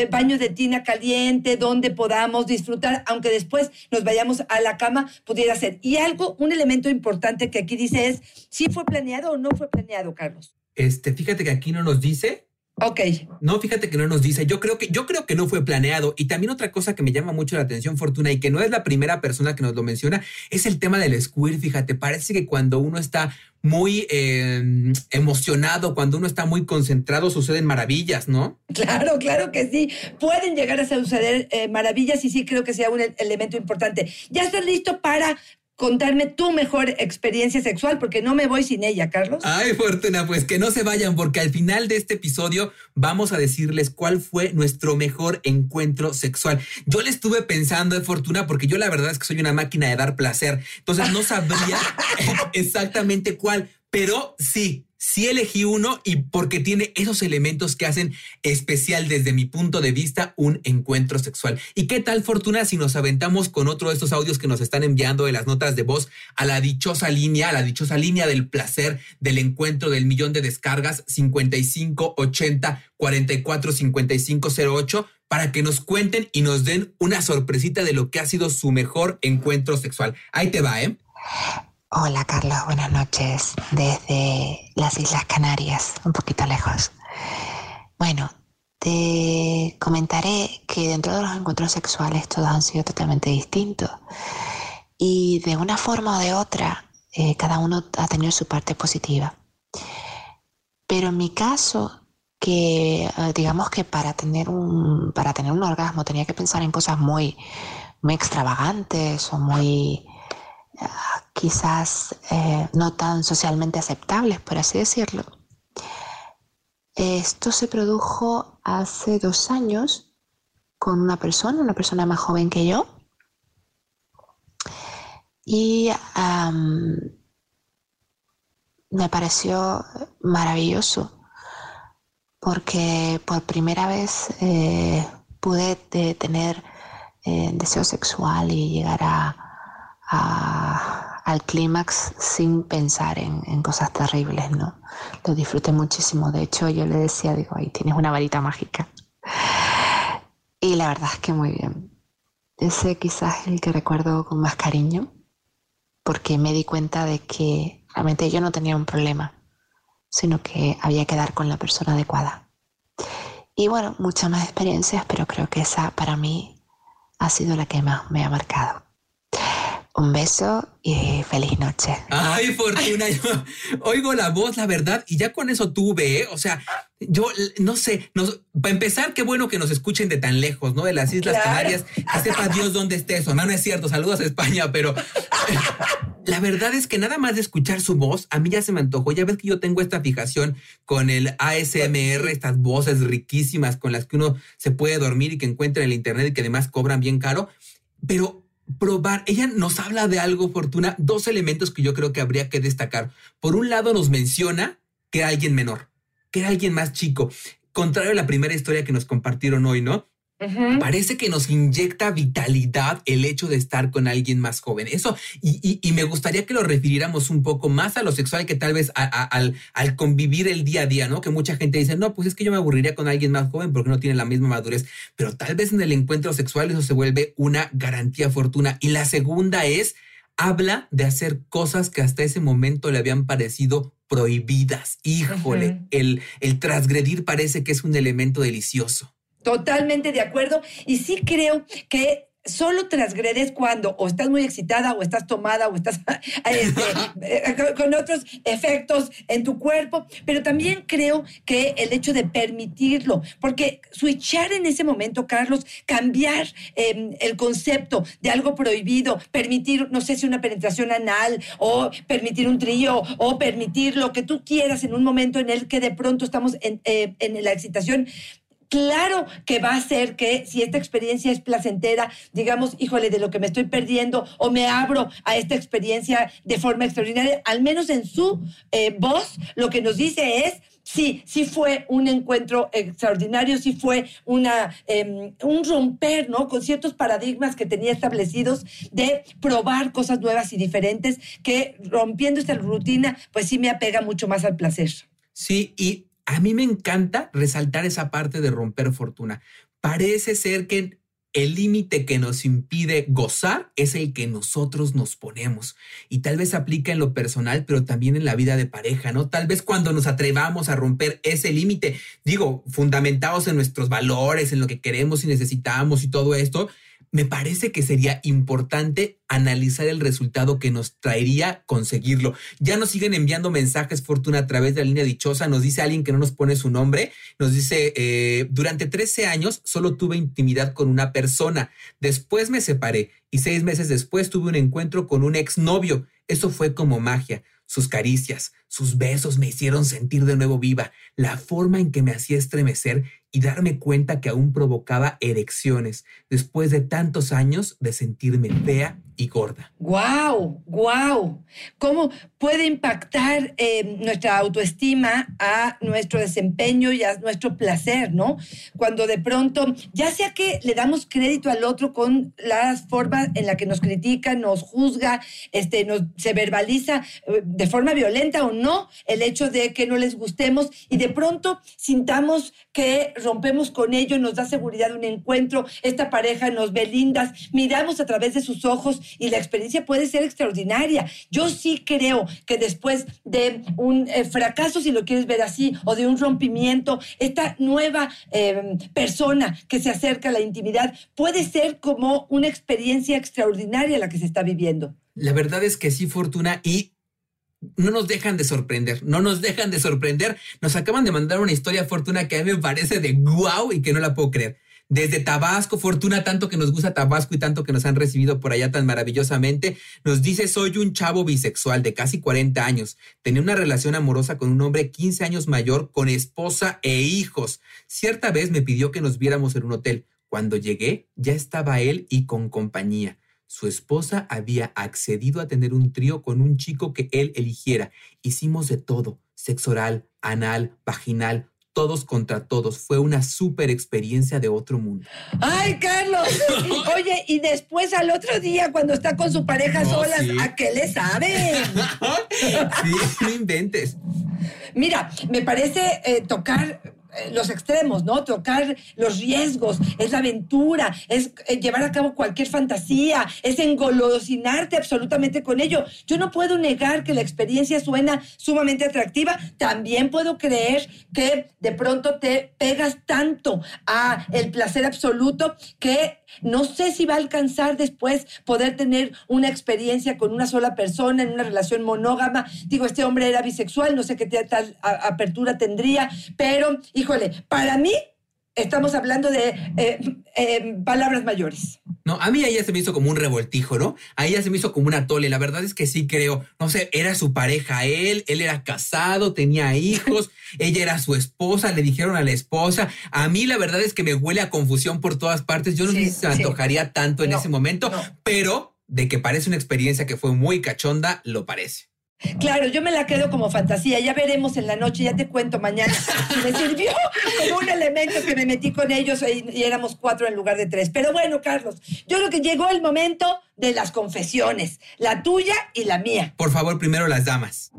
baño de tina caliente donde podamos disfrutar, aunque después nos vayamos a la cama, pudiera ser. Y algo, un elemento importante que aquí dice es, ¿sí fue planeado o no fue planeado, Carlos? Este, fíjate que aquí no nos dice, Ok. No, fíjate que no nos dice. Yo creo que, yo creo que no fue planeado. Y también otra cosa que me llama mucho la atención, Fortuna, y que no es la primera persona que nos lo menciona, es el tema del squirt. Fíjate, parece que cuando uno está muy eh, emocionado, cuando uno está muy concentrado, suceden maravillas, ¿no? Claro, claro que sí. Pueden llegar a suceder eh, maravillas y sí creo que sea un elemento importante. ¿Ya estás listo para contarme tu mejor experiencia sexual, porque no me voy sin ella, Carlos. Ay, Fortuna, pues que no se vayan, porque al final de este episodio vamos a decirles cuál fue nuestro mejor encuentro sexual. Yo le estuve pensando de Fortuna, porque yo la verdad es que soy una máquina de dar placer, entonces no sabría (laughs) exactamente cuál, pero sí, sí elegí uno y porque tiene esos elementos que hacen especial desde mi punto de vista un encuentro sexual. ¿Y qué tal fortuna si nos aventamos con otro de estos audios que nos están enviando de las notas de voz a la dichosa línea, a la dichosa línea del placer del encuentro del millón de descargas 55 80 44 55 08 para que nos cuenten y nos den una sorpresita de lo que ha sido su mejor encuentro sexual. Ahí te va, ¿eh? Hola Carlos, buenas noches desde las Islas Canarias, un poquito lejos. Bueno, te comentaré que dentro de los encuentros sexuales todos han sido totalmente distintos y de una forma o de otra eh, cada uno ha tenido su parte positiva. Pero en mi caso, que eh, digamos que para tener un para tener un orgasmo tenía que pensar en cosas muy muy extravagantes o muy quizás eh, no tan socialmente aceptables, por así decirlo. Esto se produjo hace dos años con una persona, una persona más joven que yo. Y me pareció maravilloso porque por primera vez eh, pude tener eh, deseo sexual y llegar a, al clímax sin pensar en, cosas terribles, ¿no? Lo disfruté muchísimo. De hecho, yo le decía, digo, ahí tienes una varita mágica. Y la verdad es que muy bien. Ese quizás es el que recuerdo con más cariño, porque me di cuenta de que realmente yo no tenía un problema, sino que había que dar con la persona adecuada. Y bueno, muchas más experiencias, pero creo que esa para mí ha sido la que más me ha marcado. Un beso y feliz noche. Ay, Fortuna, yo oigo la voz, la verdad, y ya con eso tuve, ¿eh? O sea, yo no sé, para empezar, qué bueno que nos escuchen de tan lejos, ¿no? De las Islas Canarias, que sepa Dios dónde esté eso. No, no es cierto, saludos a España, pero la verdad es que nada más de escuchar su voz, a mí ya se me antojó. Ya ves que yo tengo esta fijación con el ASMR, estas voces riquísimas con las que uno se puede dormir y que encuentra en el internet y que además cobran bien caro. Pero probar, ella nos habla de algo, Fortuna, dos elementos que yo creo que habría que destacar. Por un lado nos menciona que alguien menor, que alguien más chico, contrario a la primera historia que nos compartieron hoy, ¿no? Parece que nos inyecta vitalidad el hecho de estar con alguien más joven. Eso, y, me gustaría que lo refiriéramos un poco más a lo sexual que tal vez al, al, convivir el día a día, ¿no? Que mucha gente dice, no, pues es que yo me aburriría con alguien más joven porque no tiene la misma madurez, pero tal vez en el encuentro sexual eso se vuelve una garantía fortuna. Y la segunda es, habla de hacer cosas que hasta ese momento le habían parecido prohibidas. Híjole, el, el transgredir parece que es un elemento delicioso. Totalmente de acuerdo. Y sí creo que solo transgredes cuando o estás muy excitada o estás tomada o estás (laughs) este, eh, con otros efectos en tu cuerpo, pero también creo que el hecho de permitirlo, porque switchar en ese momento, Carlos, cambiar em, el concepto de algo prohibido, permitir, no sé si una penetración anal o permitir un trío o permitir lo que tú quieras en un momento en el que de pronto estamos en, eh, en la excitación, claro que va a ser que si esta experiencia es placentera, digamos, híjole, de lo que me estoy perdiendo o me abro a esta experiencia de forma extraordinaria, al menos en su eh, voz, lo que nos dice es, sí, sí fue un encuentro extraordinario, sí fue una, em, un romper, ¿no? Con ciertos paradigmas que tenía establecidos de probar cosas nuevas y diferentes, que rompiendo esta rutina, pues sí me apega mucho más al placer. Sí, y a mí me encanta resaltar esa parte de romper fortuna. Parece ser que el límite que nos impide gozar es el que nosotros nos ponemos. Y tal vez aplica en lo personal, pero también en la vida de pareja, ¿no? Tal vez cuando nos atrevamos a romper ese límite, digo, fundamentados en nuestros valores, en lo que queremos y necesitamos y todo esto, me parece que sería importante analizar el resultado que nos traería conseguirlo. Ya nos siguen enviando mensajes, Fortuna, a través de la línea dichosa. Nos dice alguien que no nos pone su nombre. Nos dice, eh, durante 13 años solo tuve intimidad con una persona. Después me separé y seis meses después tuve un encuentro con un exnovio. Eso fue como magia. Sus caricias, sus besos me hicieron sentir de nuevo viva. La forma en que me hacía estremecer y darme cuenta que aún provocaba erecciones después de tantos años de sentirme fea y gorda. ¡Guau! ¡Guau! ¿Cómo puede impactar eh, nuestra autoestima a nuestro desempeño y a nuestro placer, ¿no? Cuando de pronto, ya sea que le damos crédito al otro con las formas en la que nos critica, nos juzga, este, nos, se verbaliza eh, de forma violenta o no el hecho de que no les gustemos y de pronto sintamos que rompemos con ello, nos da seguridad un encuentro, esta pareja nos ve lindas, miramos a través de sus ojos y la experiencia puede ser extraordinaria. Yo sí creo que después de un eh, fracaso, si lo quieres ver así, o de un rompimiento, esta nueva eh, persona que se acerca a la intimidad puede ser como una experiencia extraordinaria la que se está viviendo. La verdad es que sí, Fortuna, y no nos dejan de sorprender, no nos dejan de sorprender. Nos acaban de mandar una historia, Fortuna, que a mí me parece de guau y que no la puedo creer desde Tabasco, Fortuna, tanto que nos gusta Tabasco y tanto que nos han recibido por allá tan maravillosamente, nos dice, soy un chavo bisexual de casi 40 años, tenía una relación amorosa con un hombre 15 años mayor, con esposa e hijos. Cierta vez me pidió que nos viéramos en un hotel. Cuando llegué, ya estaba él y con compañía. Su esposa había accedido a tener un trío con un chico que él eligiera. Hicimos de todo, sexo oral, anal, vaginal, todos contra todos. Fue una súper experiencia de otro mundo. ¡Ay, Carlos! (laughs) Oye, y después al otro día, cuando está con su pareja solas, ¿a qué le sabe? (laughs) sí, no inventes. Mira, me parece eh, tocar los extremos, ¿no? Tocar los riesgos, es la aventura, es eh, llevar a cabo cualquier fantasía, es engolosinarte absolutamente con ello. Yo no puedo negar que la experiencia suena sumamente atractiva, también puedo creer que de pronto te pegas tanto a el placer absoluto que no sé si va a alcanzar después poder tener una experiencia con una sola persona en una relación monógama. Digo, este hombre era bisexual, no sé qué tal apertura tendría, pero híjole, para mí estamos hablando de eh, eh, palabras mayores. No, a mí ella se me hizo como un revoltijo, ¿no? A ella se me hizo como una tole. La verdad es que sí creo, no sé, era su pareja él, él era casado, tenía hijos, (laughs) ella era su esposa, le dijeron a la esposa. A mí la verdad es que me huele a confusión por todas partes. Yo no sé si se antojaría tanto en ese momento, pero de que parece una experiencia que fue muy cachonda, lo parece. Claro, yo me la quedo como fantasía. Ya veremos en la noche, ya te cuento mañana. Me sirvió como un elemento que me metí con ellos y, éramos cuatro en lugar de tres. Pero bueno, Carlos, yo creo que llegó el momento de las confesiones, la tuya y la mía. Por favor, primero las damas.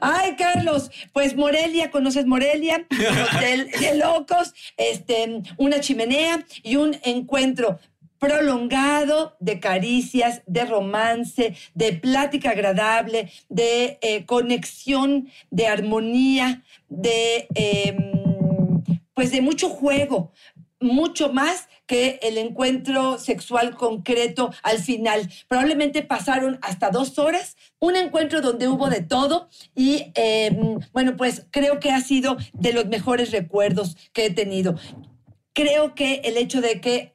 Ay, Carlos, pues Morelia, ¿conoces Morelia? (laughs) hotel de locos, este, una chimenea y un encuentro prolongado de caricias, de romance, de plática agradable, de eh, conexión, de armonía, de em, pues de mucho juego, mucho más que el encuentro sexual concreto al final. Probablemente pasaron hasta dos horas, un encuentro donde hubo de todo y em, bueno, pues creo que ha sido de los mejores recuerdos que he tenido. Creo que el hecho de que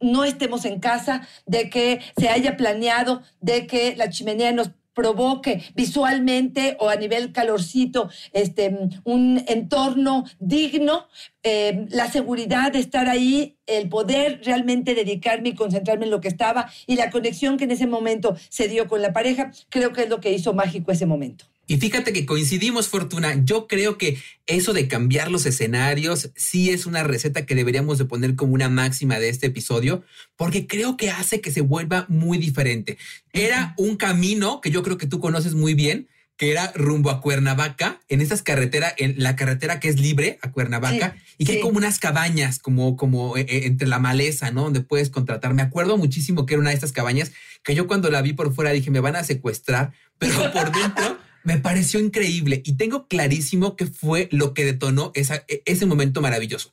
no estemos en casa, de que se haya planeado, de que la chimenea nos provoque visualmente o a nivel calorcito este, un entorno digno, eh, la seguridad de estar ahí, el poder realmente dedicarme y concentrarme en lo que estaba y la conexión que en ese momento se dio con la pareja, creo que es lo que hizo mágico ese momento. Y fíjate que coincidimos, Fortuna. Yo creo que eso de cambiar los escenarios sí es una receta que deberíamos de poner como una máxima de este episodio, porque creo que hace que se vuelva muy diferente. Era un camino que yo creo que tú conoces muy bien, que era rumbo a Cuernavaca, en esas carreteras, en la carretera que es libre a Cuernavaca, y que hay como unas cabañas, como, como eh, eh, entre la maleza, ¿no? Donde puedes contratar. Me acuerdo muchísimo que era una de estas cabañas que yo cuando la vi por fuera dije, me van a secuestrar, pero por dentro me pareció increíble y tengo clarísimo que fue lo que detonó e, ese momento maravilloso.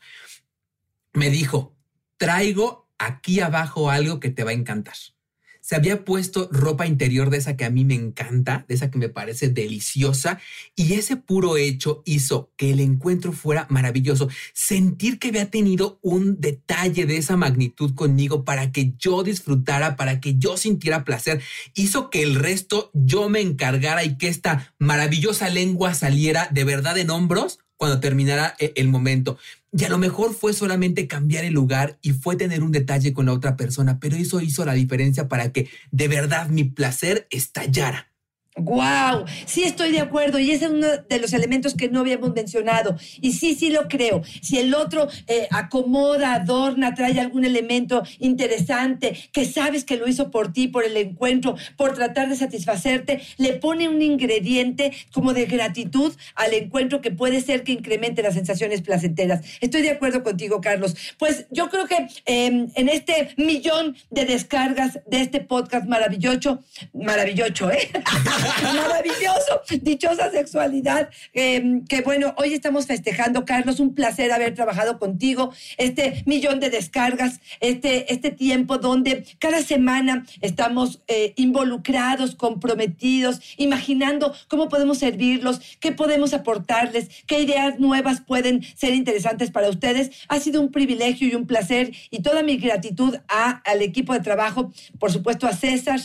Me dijo, traigo aquí abajo algo que te va a encantar se había puesto ropa interior de esa que a mí me encanta, de esa que me parece deliciosa, y ese puro hecho hizo que el encuentro fuera maravilloso. Sentir que había tenido un detalle de esa magnitud conmigo para que yo disfrutara, para que yo sintiera placer, hizo que el resto yo me encargara y que esta maravillosa lengua saliera de verdad en hombros cuando terminara e- el momento. Y a lo mejor fue solamente cambiar el lugar y fue tener un detalle con la otra persona, pero eso hizo la diferencia para que de verdad mi placer estallara. Wow, sí estoy de acuerdo y ese es uno de los elementos que no habíamos mencionado y sí, sí lo creo. Si el otro eh, acomoda, adorna, trae algún elemento interesante que sabes que lo hizo por ti, por el encuentro, por tratar de satisfacerte, le pone un ingrediente como de gratitud al encuentro que puede ser que incremente las sensaciones placenteras. Estoy de acuerdo contigo, Carlos. Pues yo creo que eh, en este millón de descargas de este podcast maravilloso, maravilloso, ¿eh? (laughs) (laughs) Maravilloso, dichosa sexualidad. eh, que bueno, hoy estamos festejando, Carlos, un placer haber trabajado contigo. Este millón de descargas, este, este tiempo donde cada semana estamos eh, involucrados, comprometidos, imaginando cómo podemos servirlos, qué podemos aportarles, qué ideas nuevas pueden ser interesantes para ustedes. Ha sido un privilegio y un placer y toda mi gratitud a, al equipo de trabajo, por supuesto a César,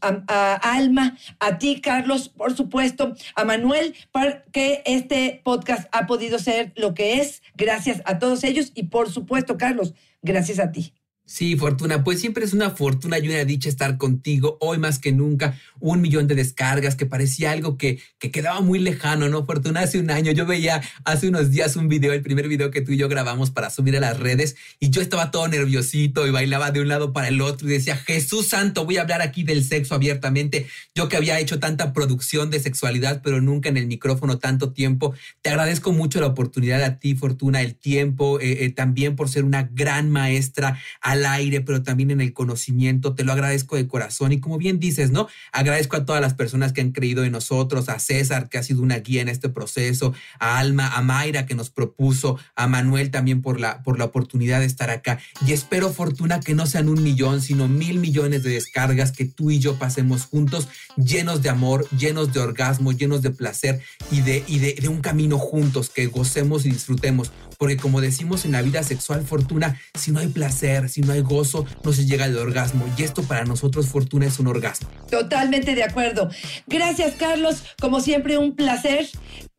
a, a Alma, a ti, Carlos, por supuesto, a Manuel, porque este podcast ha podido ser lo que es, gracias a todos ellos y por supuesto, Carlos, gracias a ti. Sí, Fortuna, pues siempre es una fortuna y una dicha estar contigo. Hoy más que nunca, un millón de descargas que parecía algo que, que quedaba muy lejano, ¿no? Fortuna, hace un año yo veía hace unos días un video, el primer video que tú y yo grabamos para subir a las redes y yo estaba todo nerviosito y bailaba de un lado para el otro y decía, Jesús Santo, voy a hablar aquí del sexo abiertamente. Yo que había hecho tanta producción de sexualidad, pero nunca en el micrófono tanto tiempo. Te agradezco mucho la oportunidad a ti, Fortuna, el tiempo, eh, eh, también por ser una gran maestra al aire, pero también en el conocimiento. Te lo agradezco de corazón. Y como bien dices, ¿no? Agradezco a todas las personas que han creído en nosotros, a César, que ha sido una guía en este proceso, a Alma, a Mayra, que nos propuso, a Manuel también por la, por la oportunidad de estar acá. Y espero, Fortuna, que no sean un millón, sino mil millones de descargas que tú y yo pasemos juntos, llenos de amor, llenos de orgasmo, llenos de placer y de, y de, de un camino juntos, que gocemos y disfrutemos. Porque como decimos en la vida sexual, Fortuna, si no hay placer, si no hay gozo, no se llega al orgasmo. Y esto para nosotros, Fortuna, es un orgasmo. Totalmente de acuerdo. Gracias, Carlos. Como siempre, un placer.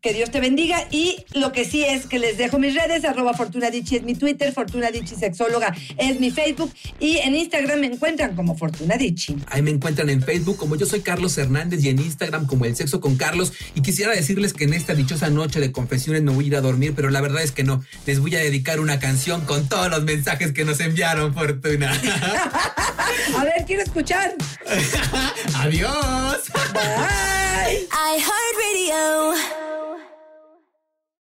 Que Dios te bendiga. Y lo que sí es que les dejo mis redes, arroba Fortuna Dichi es mi Twitter, Fortuna Dichi Sexóloga es mi Facebook. Y en Instagram me encuentran como Fortuna Dichi. Ahí me encuentran en Facebook como yo soy Carlos Hernández y en Instagram como El Sexo con Carlos. Y quisiera decirles que en esta dichosa noche de confesiones me voy a ir a dormir, pero la verdad es que no. Les voy a dedicar una canción con todos los mensajes que nos enviaron, Fortuna. (laughs) A ver, quiero escuchar. (laughs) Adiós. Bye. I heard radio.